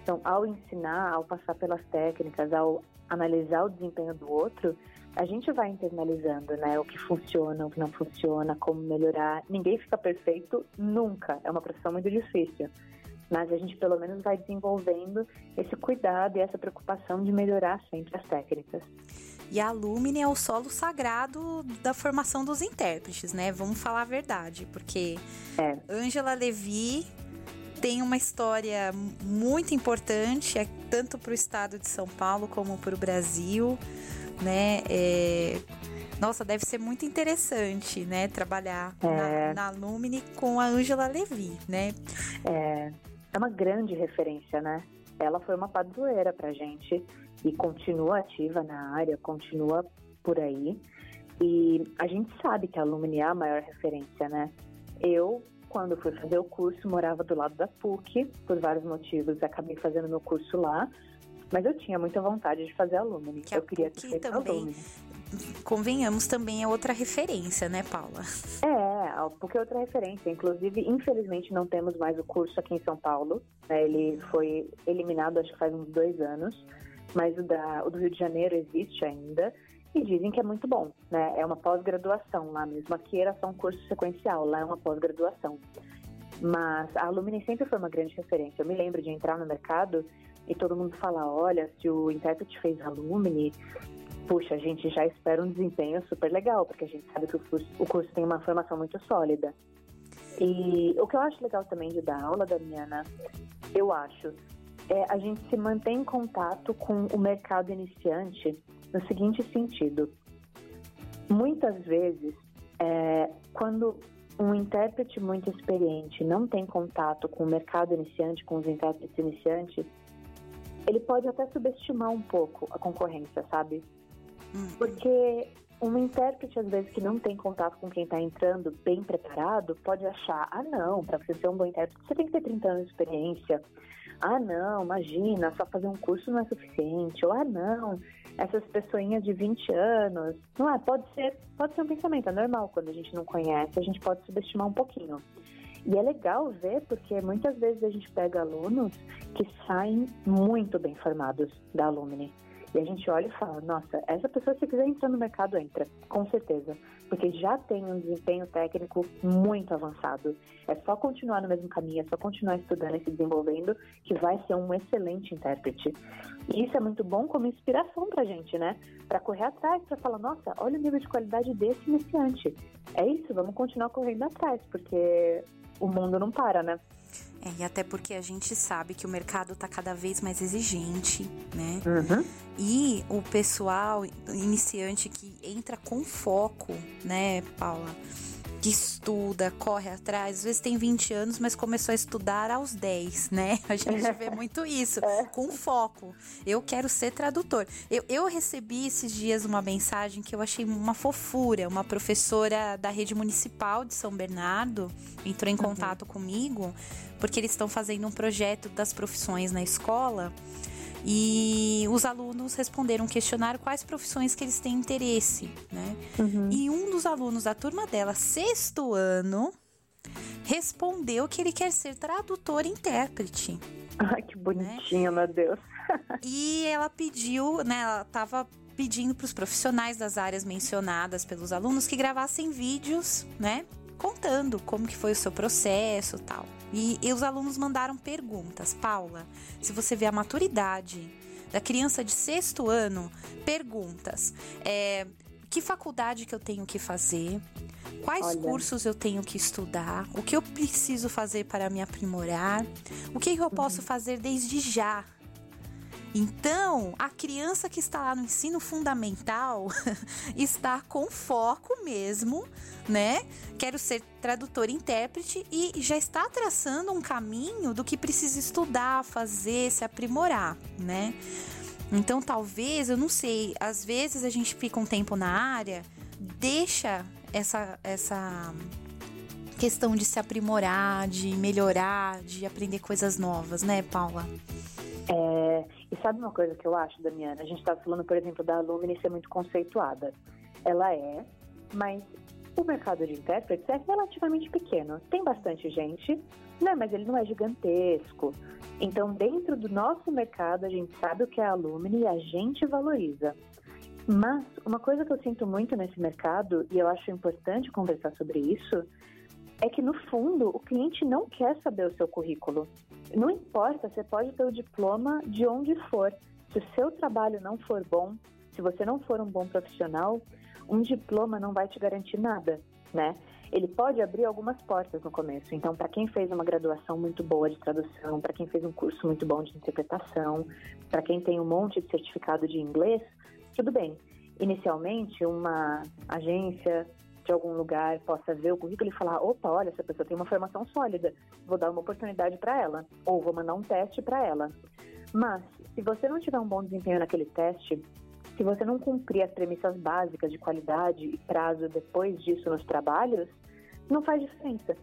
Então, ao ensinar, ao passar pelas técnicas, ao analisar o desempenho do outro, a gente vai internalizando, né? O que funciona, o que não funciona, como melhorar. Ninguém fica perfeito nunca. É uma profissão muito difícil. Mas a gente pelo menos vai desenvolvendo esse cuidado e essa preocupação de melhorar sempre as técnicas. E a Lumine é o solo sagrado da formação dos intérpretes, né? Vamos falar a verdade, porque é. Angela Levi tem uma história muito importante, é, tanto para o estado de São Paulo como para o Brasil, né? É, nossa, deve ser muito interessante, né? Trabalhar é. na, na Lumine com a Angela Levi, né? É, é uma grande referência, né? Ela foi uma padroeira pra gente e continua ativa na área, continua por aí. E a gente sabe que a Lumine é a maior referência, né? Eu quando fui fazer o curso, morava do lado da PUC, por vários motivos, acabei fazendo meu curso lá. Mas eu tinha muita vontade de fazer alumni. Que eu queria ter também, convenhamos, também é outra referência, né, Paula? É, porque é outra referência. Inclusive, infelizmente, não temos mais o curso aqui em São Paulo. Né? Ele foi eliminado, acho que faz uns dois anos. Mas o, da, o do Rio de Janeiro existe ainda e dizem que é muito bom, né? É uma pós-graduação lá mesmo. Aqui era só um curso sequencial, lá é uma pós-graduação. Mas a Alumni sempre foi uma grande referência. Eu me lembro de entrar no mercado e todo mundo falar, olha, se o intérprete fez Alumni, puxa, a gente já espera um desempenho super legal, porque a gente sabe que o curso, o curso tem uma formação muito sólida. E o que eu acho legal também de dar aula, Damiana, eu acho, é a gente se manter em contato com o mercado iniciante no seguinte sentido: muitas vezes, é, quando um intérprete muito experiente não tem contato com o mercado iniciante, com os intérpretes iniciantes, ele pode até subestimar um pouco a concorrência, sabe? Uhum. Porque um intérprete, às vezes, que não tem contato com quem está entrando bem preparado, pode achar: ah, não, para você ser um bom intérprete, você tem que ter 30 anos de experiência. Ah, não, imagina, só fazer um curso não é suficiente. Ou, ah, não, essas pessoinhas de 20 anos. Não é, pode ser, pode ser um pensamento, é normal quando a gente não conhece, a gente pode subestimar um pouquinho. E é legal ver porque muitas vezes a gente pega alunos que saem muito bem formados da Alumni. E a gente olha e fala, nossa, essa pessoa se quiser entrar no mercado, entra, com certeza. Porque já tem um desempenho técnico muito avançado. É só continuar no mesmo caminho, é só continuar estudando e se desenvolvendo, que vai ser um excelente intérprete. E isso é muito bom como inspiração pra gente, né? Para correr atrás, para falar, nossa, olha o nível de qualidade desse iniciante. É isso, vamos continuar correndo atrás, porque o mundo não para, né? É, e até porque a gente sabe que o mercado está cada vez mais exigente, né? Uhum. E o pessoal iniciante que entra com foco, né, Paula? Que estuda, corre atrás, às vezes tem 20 anos, mas começou a estudar aos 10, né? A gente vê muito isso, *laughs* é. com foco. Eu quero ser tradutor. Eu, eu recebi esses dias uma mensagem que eu achei uma fofura. Uma professora da rede municipal de São Bernardo entrou em uhum. contato uhum. comigo, porque eles estão fazendo um projeto das profissões na escola. E os alunos responderam um questionário quais profissões que eles têm interesse, né? Uhum. E um dos alunos da turma dela, sexto ano, respondeu que ele quer ser tradutor e intérprete. Ai, que bonitinho, né? meu Deus. *laughs* e ela pediu, né? Ela tava pedindo para os profissionais das áreas mencionadas pelos alunos que gravassem vídeos, né? Contando como que foi o seu processo tal. E, e os alunos mandaram perguntas. Paula, se você vê a maturidade da criança de sexto ano, perguntas. É, que faculdade que eu tenho que fazer? Quais Olha. cursos eu tenho que estudar? O que eu preciso fazer para me aprimorar? O que eu posso uhum. fazer desde já? Então, a criança que está lá no ensino fundamental *laughs* está com foco mesmo, né? Quero ser tradutor e intérprete e já está traçando um caminho do que precisa estudar, fazer, se aprimorar, né? Então, talvez, eu não sei, às vezes a gente fica um tempo na área, deixa essa essa questão de se aprimorar, de melhorar, de aprender coisas novas, né, Paula? É, e sabe uma coisa que eu acho, Damiana? A gente estava falando, por exemplo, da Lumine ser muito conceituada. Ela é, mas o mercado de intérpretes é relativamente pequeno. Tem bastante gente, né? Mas ele não é gigantesco. Então, dentro do nosso mercado, a gente sabe o que é a Lumine e a gente valoriza. Mas uma coisa que eu sinto muito nesse mercado, e eu acho importante conversar sobre isso, é que no fundo o cliente não quer saber o seu currículo. Não importa, você pode ter o diploma de onde for. Se o seu trabalho não for bom, se você não for um bom profissional, um diploma não vai te garantir nada, né? Ele pode abrir algumas portas no começo. Então, para quem fez uma graduação muito boa de tradução, para quem fez um curso muito bom de interpretação, para quem tem um monte de certificado de inglês, tudo bem. Inicialmente, uma agência de algum lugar possa ver o currículo e falar: opa, olha, essa pessoa tem uma formação sólida, vou dar uma oportunidade para ela, ou vou mandar um teste para ela. Mas, se você não tiver um bom desempenho naquele teste, se você não cumprir as premissas básicas de qualidade e prazo depois disso nos trabalhos, não faz diferença.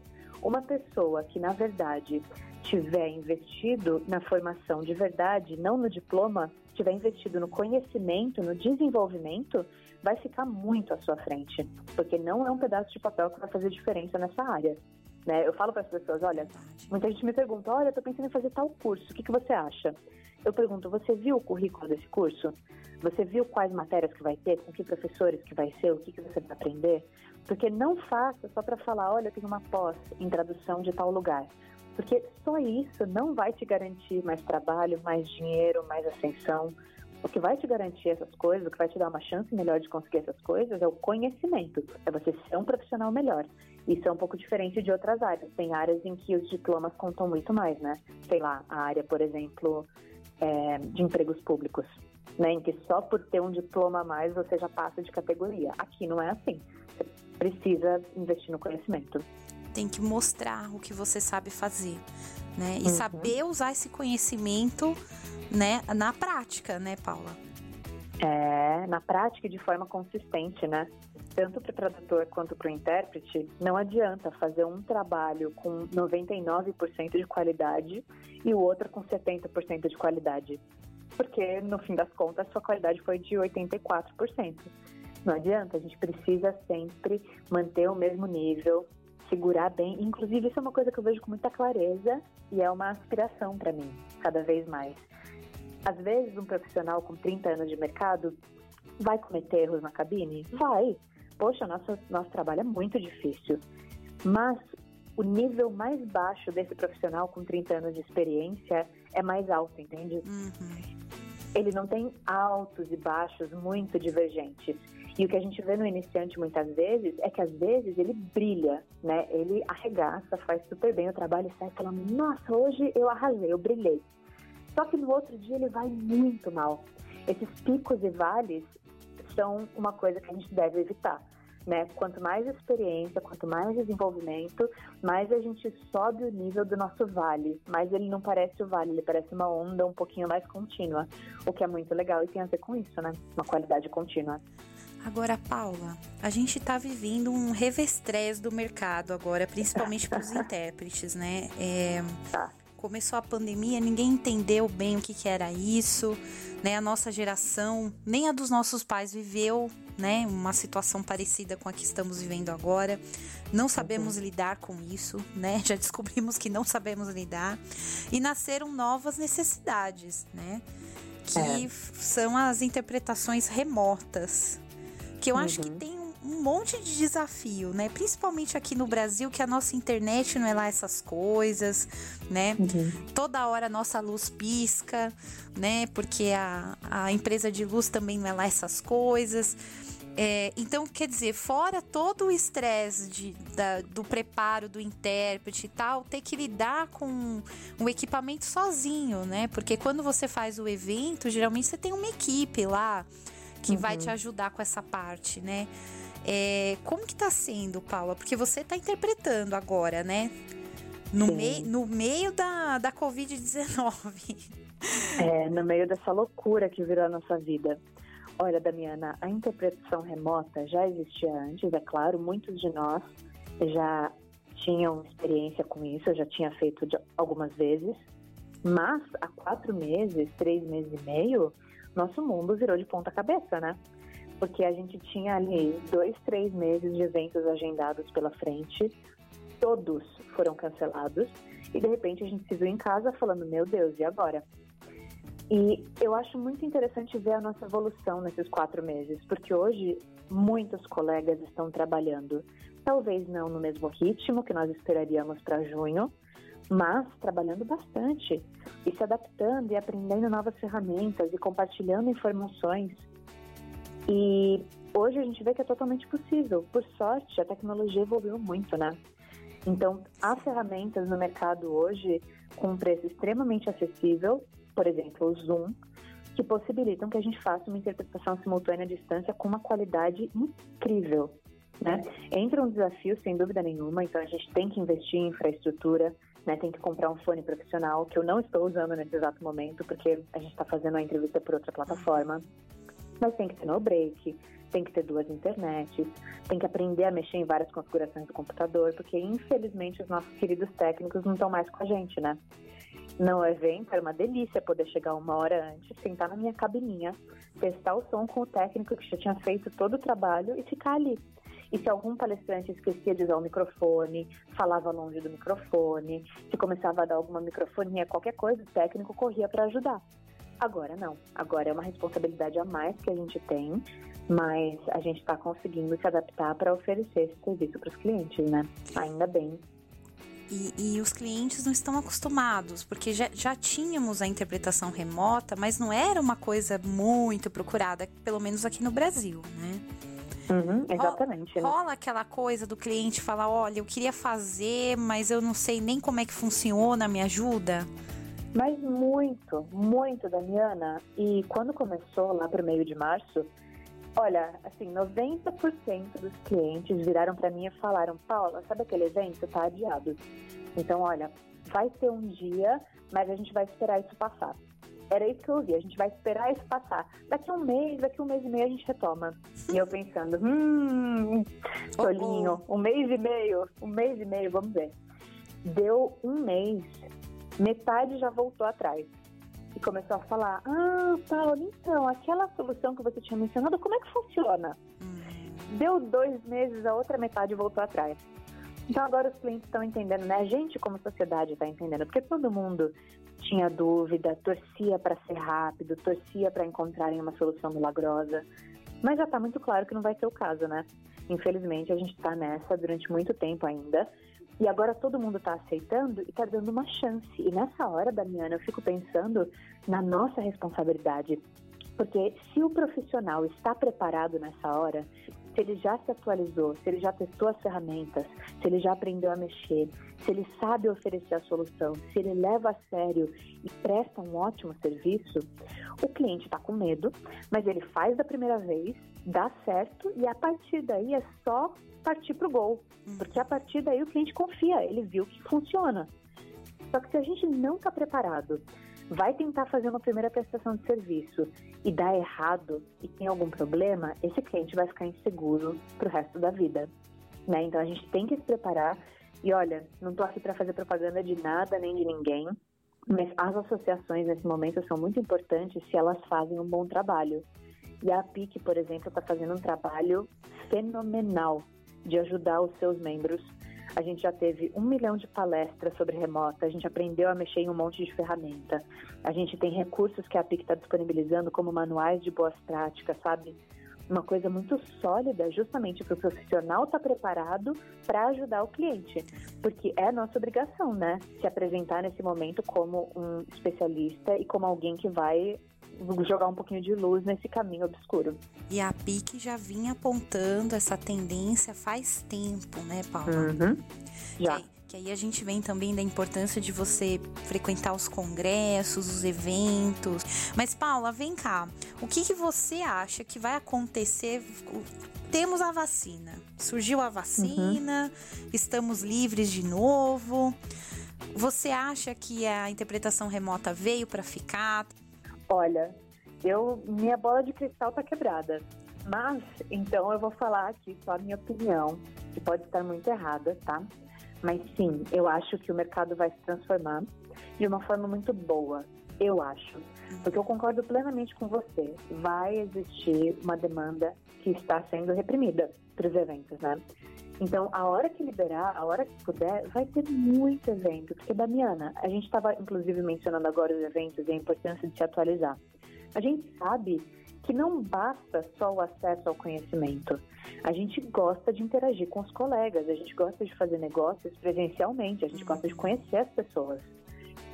Uma pessoa que, na verdade, tiver investido na formação de verdade, não no diploma, tiver investido no conhecimento, no desenvolvimento, vai ficar muito à sua frente, porque não é um pedaço de papel que vai fazer diferença nessa área. Né? Eu falo para as pessoas, olha, muita gente me pergunta, olha, estou pensando em fazer tal curso, o que, que você acha? Eu pergunto, você viu o currículo desse curso? Você viu quais matérias que vai ter, com que professores que vai ser, o que, que você vai aprender? Porque não faça só para falar, olha, eu tenho uma pós em tradução de tal lugar. Porque só isso não vai te garantir mais trabalho, mais dinheiro, mais ascensão. O que vai te garantir essas coisas, o que vai te dar uma chance melhor de conseguir essas coisas é o conhecimento, é você ser um profissional melhor. Isso é um pouco diferente de outras áreas. Tem áreas em que os diplomas contam muito mais, né? Sei lá, a área, por exemplo, é, de empregos públicos, né? Em que só por ter um diploma a mais você já passa de categoria. Aqui não é assim. Você precisa investir no conhecimento. Tem que mostrar o que você sabe fazer, né? E uhum. saber usar esse conhecimento né, na prática, né, Paula? É, na prática e de forma consistente, né? Tanto para o tradutor quanto para o intérprete, não adianta fazer um trabalho com 99% de qualidade e o outro com 70% de qualidade. Porque, no fim das contas, sua qualidade foi de 84%. Não adianta, a gente precisa sempre manter o mesmo nível, segurar bem. Inclusive, isso é uma coisa que eu vejo com muita clareza e é uma aspiração para mim, cada vez mais Às vezes, um profissional com 30 anos de mercado vai cometer erros na cabine? Vai. Poxa, nosso, nosso trabalho é muito difícil. Mas o nível mais baixo desse profissional com 30 anos de experiência é mais alto, entende? Uhum. Ele não tem altos e baixos muito divergentes. E o que a gente vê no iniciante muitas vezes é que às vezes ele brilha, né? Ele arregaça, faz super bem o trabalho e sai falando: Nossa, hoje eu arrasei, eu brilhei. Só que no outro dia ele vai muito mal. Esses picos e vales são uma coisa que a gente deve evitar. Né? Quanto mais experiência, quanto mais desenvolvimento, mais a gente sobe o nível do nosso vale. Mas ele não parece o vale, ele parece uma onda um pouquinho mais contínua, o que é muito legal e tem a ver com isso, né? Uma qualidade contínua. Agora, Paula, a gente está vivendo um revestrez do mercado agora, principalmente para os *laughs* intérpretes, né? É, tá. Começou a pandemia, ninguém entendeu bem o que, que era isso, né? A nossa geração, nem a dos nossos pais viveu, né? Uma situação parecida com a que estamos vivendo agora. Não sabemos uhum. lidar com isso, né? *laughs* Já descobrimos que não sabemos lidar. E nasceram novas necessidades, né? Que é. são as interpretações remotas, que eu uhum. acho que uhum. tem um monte de desafio, né? Principalmente aqui no Brasil, que a nossa internet não é lá essas coisas, né? Uhum. Toda hora a nossa luz pisca, né? Porque a, a empresa de luz também não é lá essas coisas. É, então, quer dizer, fora todo o estresse do preparo do intérprete e tal, ter que lidar com o equipamento sozinho, né? Porque quando você faz o evento, geralmente você tem uma equipe lá que uhum. vai te ajudar com essa parte, né? É, como que tá sendo, Paula? Porque você tá interpretando agora, né? No, mei, no meio da, da Covid-19. É, no meio dessa loucura que virou a nossa vida. Olha, Damiana, a interpretação remota já existia antes, é claro, muitos de nós já tinham experiência com isso, eu já tinha feito algumas vezes, mas há quatro meses, três meses e meio, nosso mundo virou de ponta cabeça, né? Porque a gente tinha ali dois, três meses de eventos agendados pela frente, todos foram cancelados, e de repente a gente se viu em casa falando: meu Deus, e agora? E eu acho muito interessante ver a nossa evolução nesses quatro meses, porque hoje muitos colegas estão trabalhando, talvez não no mesmo ritmo que nós esperaríamos para junho, mas trabalhando bastante e se adaptando e aprendendo novas ferramentas e compartilhando informações. E hoje a gente vê que é totalmente possível. Por sorte, a tecnologia evoluiu muito, né? Então, há ferramentas no mercado hoje com um preço extremamente acessível, por exemplo, o Zoom, que possibilitam que a gente faça uma interpretação simultânea à distância com uma qualidade incrível. Né? Entra um desafio, sem dúvida nenhuma, então a gente tem que investir em infraestrutura, né? Tem que comprar um fone profissional, que eu não estou usando nesse exato momento, porque a gente está fazendo a entrevista por outra plataforma. Mas tem que ter no break, tem que ter duas internets, tem que aprender a mexer em várias configurações do computador, porque infelizmente os nossos queridos técnicos não estão mais com a gente, né? No evento era uma delícia poder chegar uma hora antes, sentar na minha cabininha, testar o som com o técnico que já tinha feito todo o trabalho e ficar ali. E se algum palestrante esquecia de usar o microfone, falava longe do microfone, se começava a dar alguma microfonia, qualquer coisa, o técnico corria para ajudar. Agora não. Agora é uma responsabilidade a mais que a gente tem, mas a gente está conseguindo se adaptar para oferecer esse serviço para os clientes, né? Ainda bem. E, e, os clientes não estão acostumados, porque já, já tínhamos a interpretação remota, mas não era uma coisa muito procurada, pelo menos aqui no Brasil, né? Uhum, exatamente. Rola, rola aquela coisa do cliente falar: olha, eu queria fazer, mas eu não sei nem como é que funciona, me ajuda? Mas muito, muito, Damiana. E quando começou lá para o meio de março, olha, assim, 90% dos clientes viraram para mim e falaram: Paula, sabe aquele evento? Tá adiado. Então, olha, vai ter um dia, mas a gente vai esperar isso passar. Era isso que eu ouvi. A gente vai esperar isso passar. Daqui um mês, daqui um mês e meio a gente retoma. E eu pensando, *laughs* hum, Tolinho, um mês e meio, um mês e meio, vamos ver. Deu um mês, metade já voltou atrás. E começou a falar: Ah, Paulo, então, aquela solução que você tinha mencionado, como é que funciona? Hum. Deu dois meses, a outra metade voltou atrás. Então agora os clientes estão entendendo, né? A gente como sociedade está entendendo, porque todo mundo tinha dúvida, torcia para ser rápido, torcia para encontrarem uma solução milagrosa, mas já está muito claro que não vai ser o caso, né? Infelizmente a gente está nessa durante muito tempo ainda. E agora todo mundo está aceitando e está dando uma chance. E nessa hora, Damiana, eu fico pensando na nossa responsabilidade. Porque se o profissional está preparado nessa hora, se ele já se atualizou, se ele já testou as ferramentas, se ele já aprendeu a mexer, se ele sabe oferecer a solução, se ele leva a sério e presta um ótimo serviço, o cliente está com medo, mas ele faz da primeira vez, dá certo e a partir daí é só partir para o gol, uhum. porque a partir daí o cliente confia, ele viu que funciona. Só que se a gente não está preparado, vai tentar fazer uma primeira prestação de serviço e dá errado e tem algum problema, esse cliente vai ficar inseguro para o resto da vida. Né? Então a gente tem que se preparar. E olha, não estou aqui para fazer propaganda de nada nem de ninguém, mas as associações nesse momento são muito importantes se elas fazem um bom trabalho. E a PIC, por exemplo, está fazendo um trabalho fenomenal de ajudar os seus membros a gente já teve um milhão de palestras sobre remota, a gente aprendeu a mexer em um monte de ferramenta. A gente tem recursos que a PIC está disponibilizando, como manuais de boas práticas, sabe? Uma coisa muito sólida, justamente para o profissional estar tá preparado para ajudar o cliente. Porque é nossa obrigação, né? Se apresentar nesse momento como um especialista e como alguém que vai jogar um pouquinho de luz nesse caminho obscuro. E a PIC já vinha apontando essa tendência faz tempo, né, Paula? Uhum. Já. Que, que aí a gente vem também da importância de você frequentar os congressos, os eventos. Mas, Paula, vem cá. O que, que você acha que vai acontecer? Temos a vacina. Surgiu a vacina, uhum. estamos livres de novo. Você acha que a interpretação remota veio para ficar? Olha, eu minha bola de cristal tá quebrada. Mas, então eu vou falar aqui só a minha opinião, que pode estar muito errada, tá? Mas sim, eu acho que o mercado vai se transformar de uma forma muito boa. Eu acho. Porque eu concordo plenamente com você. Vai existir uma demanda que está sendo reprimida para os eventos, né? Então, a hora que liberar, a hora que puder, vai ter muito evento. Porque, Damiana, a gente estava inclusive mencionando agora os eventos e a importância de se atualizar. A gente sabe que não basta só o acesso ao conhecimento. A gente gosta de interagir com os colegas, a gente gosta de fazer negócios presencialmente, a gente gosta de conhecer as pessoas.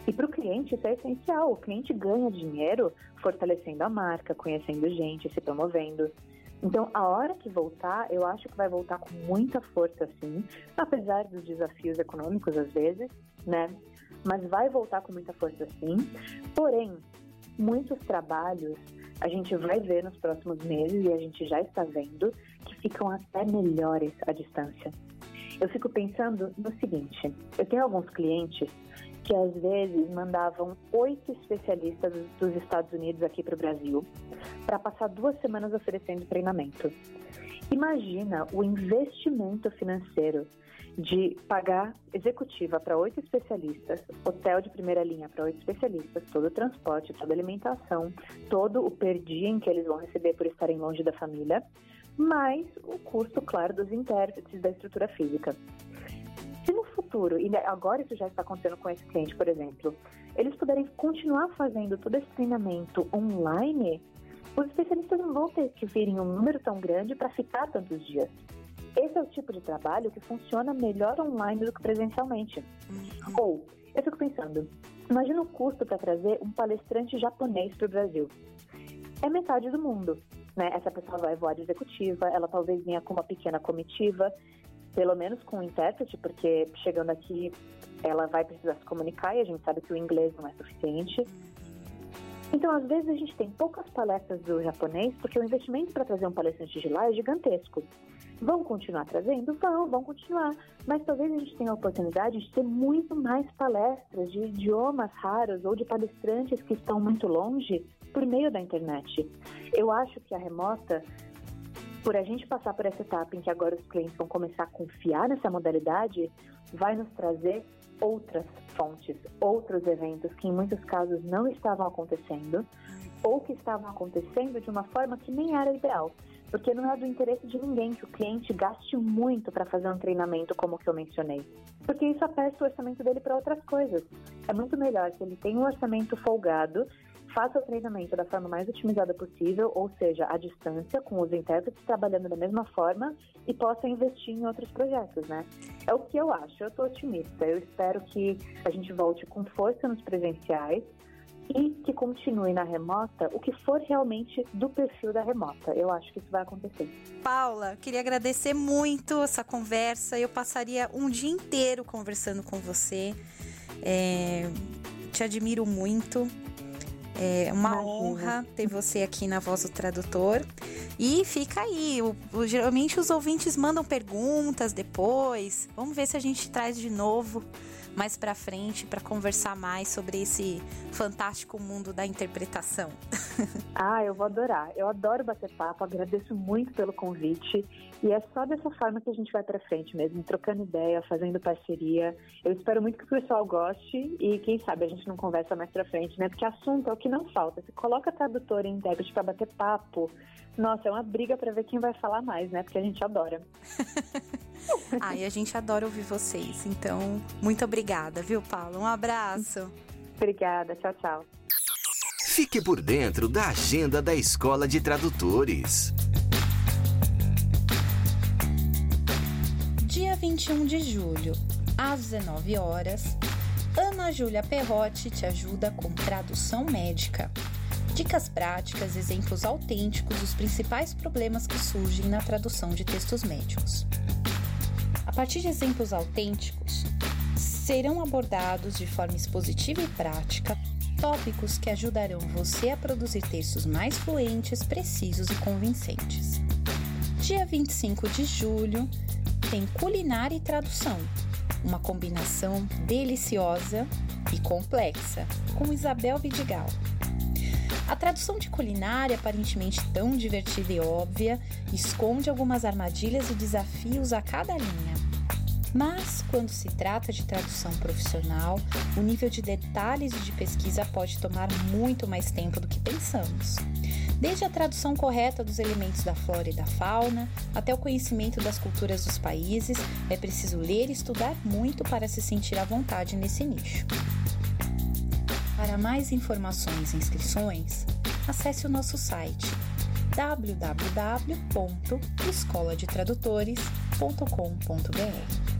E para o cliente isso é essencial. O cliente ganha dinheiro fortalecendo a marca, conhecendo gente, se promovendo. Então, a hora que voltar, eu acho que vai voltar com muita força, sim, apesar dos desafios econômicos às vezes, né? Mas vai voltar com muita força, sim. Porém, muitos trabalhos a gente vai ver nos próximos meses e a gente já está vendo que ficam até melhores à distância. Eu fico pensando no seguinte: eu tenho alguns clientes que às vezes mandavam oito especialistas dos Estados Unidos aqui para o Brasil para passar duas semanas oferecendo treinamento. Imagina o investimento financeiro de pagar executiva para oito especialistas, hotel de primeira linha para oito especialistas, todo o transporte, toda a alimentação, todo o per diem que eles vão receber por estarem longe da família, mais o custo, claro, dos intérpretes da estrutura física. Se no futuro, e agora isso já está acontecendo com esse cliente, por exemplo, eles puderem continuar fazendo todo esse treinamento online, os especialistas não vão ter que vir em um número tão grande para ficar tantos dias. Esse é o tipo de trabalho que funciona melhor online do que presencialmente. Uhum. Ou, eu fico pensando, imagina o custo para trazer um palestrante japonês para o Brasil. É metade do mundo. Né? Essa pessoa vai voar de executiva, ela talvez venha com uma pequena comitiva, pelo menos com o intérprete, porque chegando aqui ela vai precisar se comunicar e a gente sabe que o inglês não é suficiente. Então, às vezes, a gente tem poucas palestras do japonês, porque o investimento para trazer um palestrante de lá é gigantesco. Vão continuar trazendo? Vão, vão continuar. Mas talvez a gente tenha a oportunidade de ter muito mais palestras de idiomas raros ou de palestrantes que estão muito longe por meio da internet. Eu acho que a remota por a gente passar por essa etapa em que agora os clientes vão começar a confiar nessa modalidade, vai nos trazer outras fontes, outros eventos que em muitos casos não estavam acontecendo ou que estavam acontecendo de uma forma que nem era ideal. Porque não é do interesse de ninguém que o cliente gaste muito para fazer um treinamento como o que eu mencionei. Porque isso aperta o orçamento dele para outras coisas. É muito melhor que ele tenha um orçamento folgado, faça o treinamento da forma mais otimizada possível, ou seja, à distância, com os intérpretes trabalhando da mesma forma e possa investir em outros projetos, né? É o que eu acho, eu estou otimista. Eu espero que a gente volte com força nos presenciais e que continue na remota o que for realmente do perfil da remota. Eu acho que isso vai acontecer. Paula, queria agradecer muito essa conversa. Eu passaria um dia inteiro conversando com você. É, te admiro muito. É uma honra ter você aqui na Voz do Tradutor. E fica aí, o, o, geralmente os ouvintes mandam perguntas depois. Vamos ver se a gente traz de novo mais para frente para conversar mais sobre esse fantástico mundo da interpretação. *laughs* ah, eu vou adorar. Eu adoro bater papo, agradeço muito pelo convite. E é só dessa forma que a gente vai para frente mesmo, trocando ideia, fazendo parceria. Eu espero muito que o pessoal goste e quem sabe a gente não conversa mais para frente, né? Porque assunto é o que não falta. Se coloca tradutor e intérprete para bater papo, nossa, é uma briga para ver quem vai falar mais, né? Porque a gente adora. *laughs* *laughs* ah, e a gente adora ouvir vocês. Então, muito obrigada, viu, Paulo? Um abraço. Obrigada, tchau, tchau. Fique por dentro da agenda da Escola de Tradutores. Dia 21 de julho, às 19 horas, Ana Júlia Perrotti te ajuda com tradução médica. Dicas práticas, exemplos autênticos dos principais problemas que surgem na tradução de textos médicos. Partir de exemplos autênticos, serão abordados de forma expositiva e prática tópicos que ajudarão você a produzir textos mais fluentes, precisos e convincentes. Dia 25 de julho tem culinária e tradução, uma combinação deliciosa e complexa, com Isabel Vidigal. A tradução de culinária, aparentemente tão divertida e óbvia, esconde algumas armadilhas e desafios a cada linha. Mas, quando se trata de tradução profissional, o nível de detalhes e de pesquisa pode tomar muito mais tempo do que pensamos. Desde a tradução correta dos elementos da flora e da fauna, até o conhecimento das culturas dos países, é preciso ler e estudar muito para se sentir à vontade nesse nicho. Para mais informações e inscrições, acesse o nosso site www.escoladetradutores.com.br.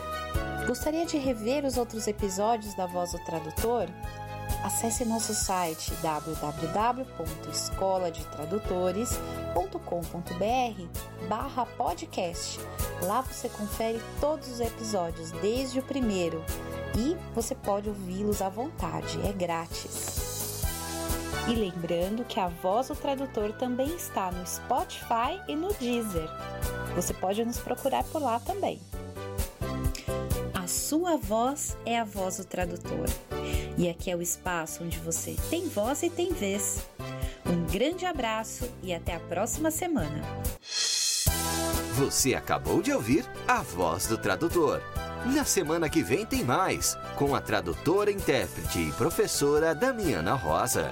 Gostaria de rever os outros episódios da Voz do Tradutor? Acesse nosso site www.escoladetradutores.com.br barra podcast. Lá você confere todos os episódios, desde o primeiro e você pode ouvi-los à vontade, é grátis. E lembrando que a voz do tradutor também está no Spotify e no Deezer. Você pode nos procurar por lá também. Sua voz é a voz do tradutor. E aqui é o espaço onde você tem voz e tem vez. Um grande abraço e até a próxima semana. Você acabou de ouvir a voz do tradutor na semana que vem tem mais, com a tradutora, intérprete e professora Damiana Rosa.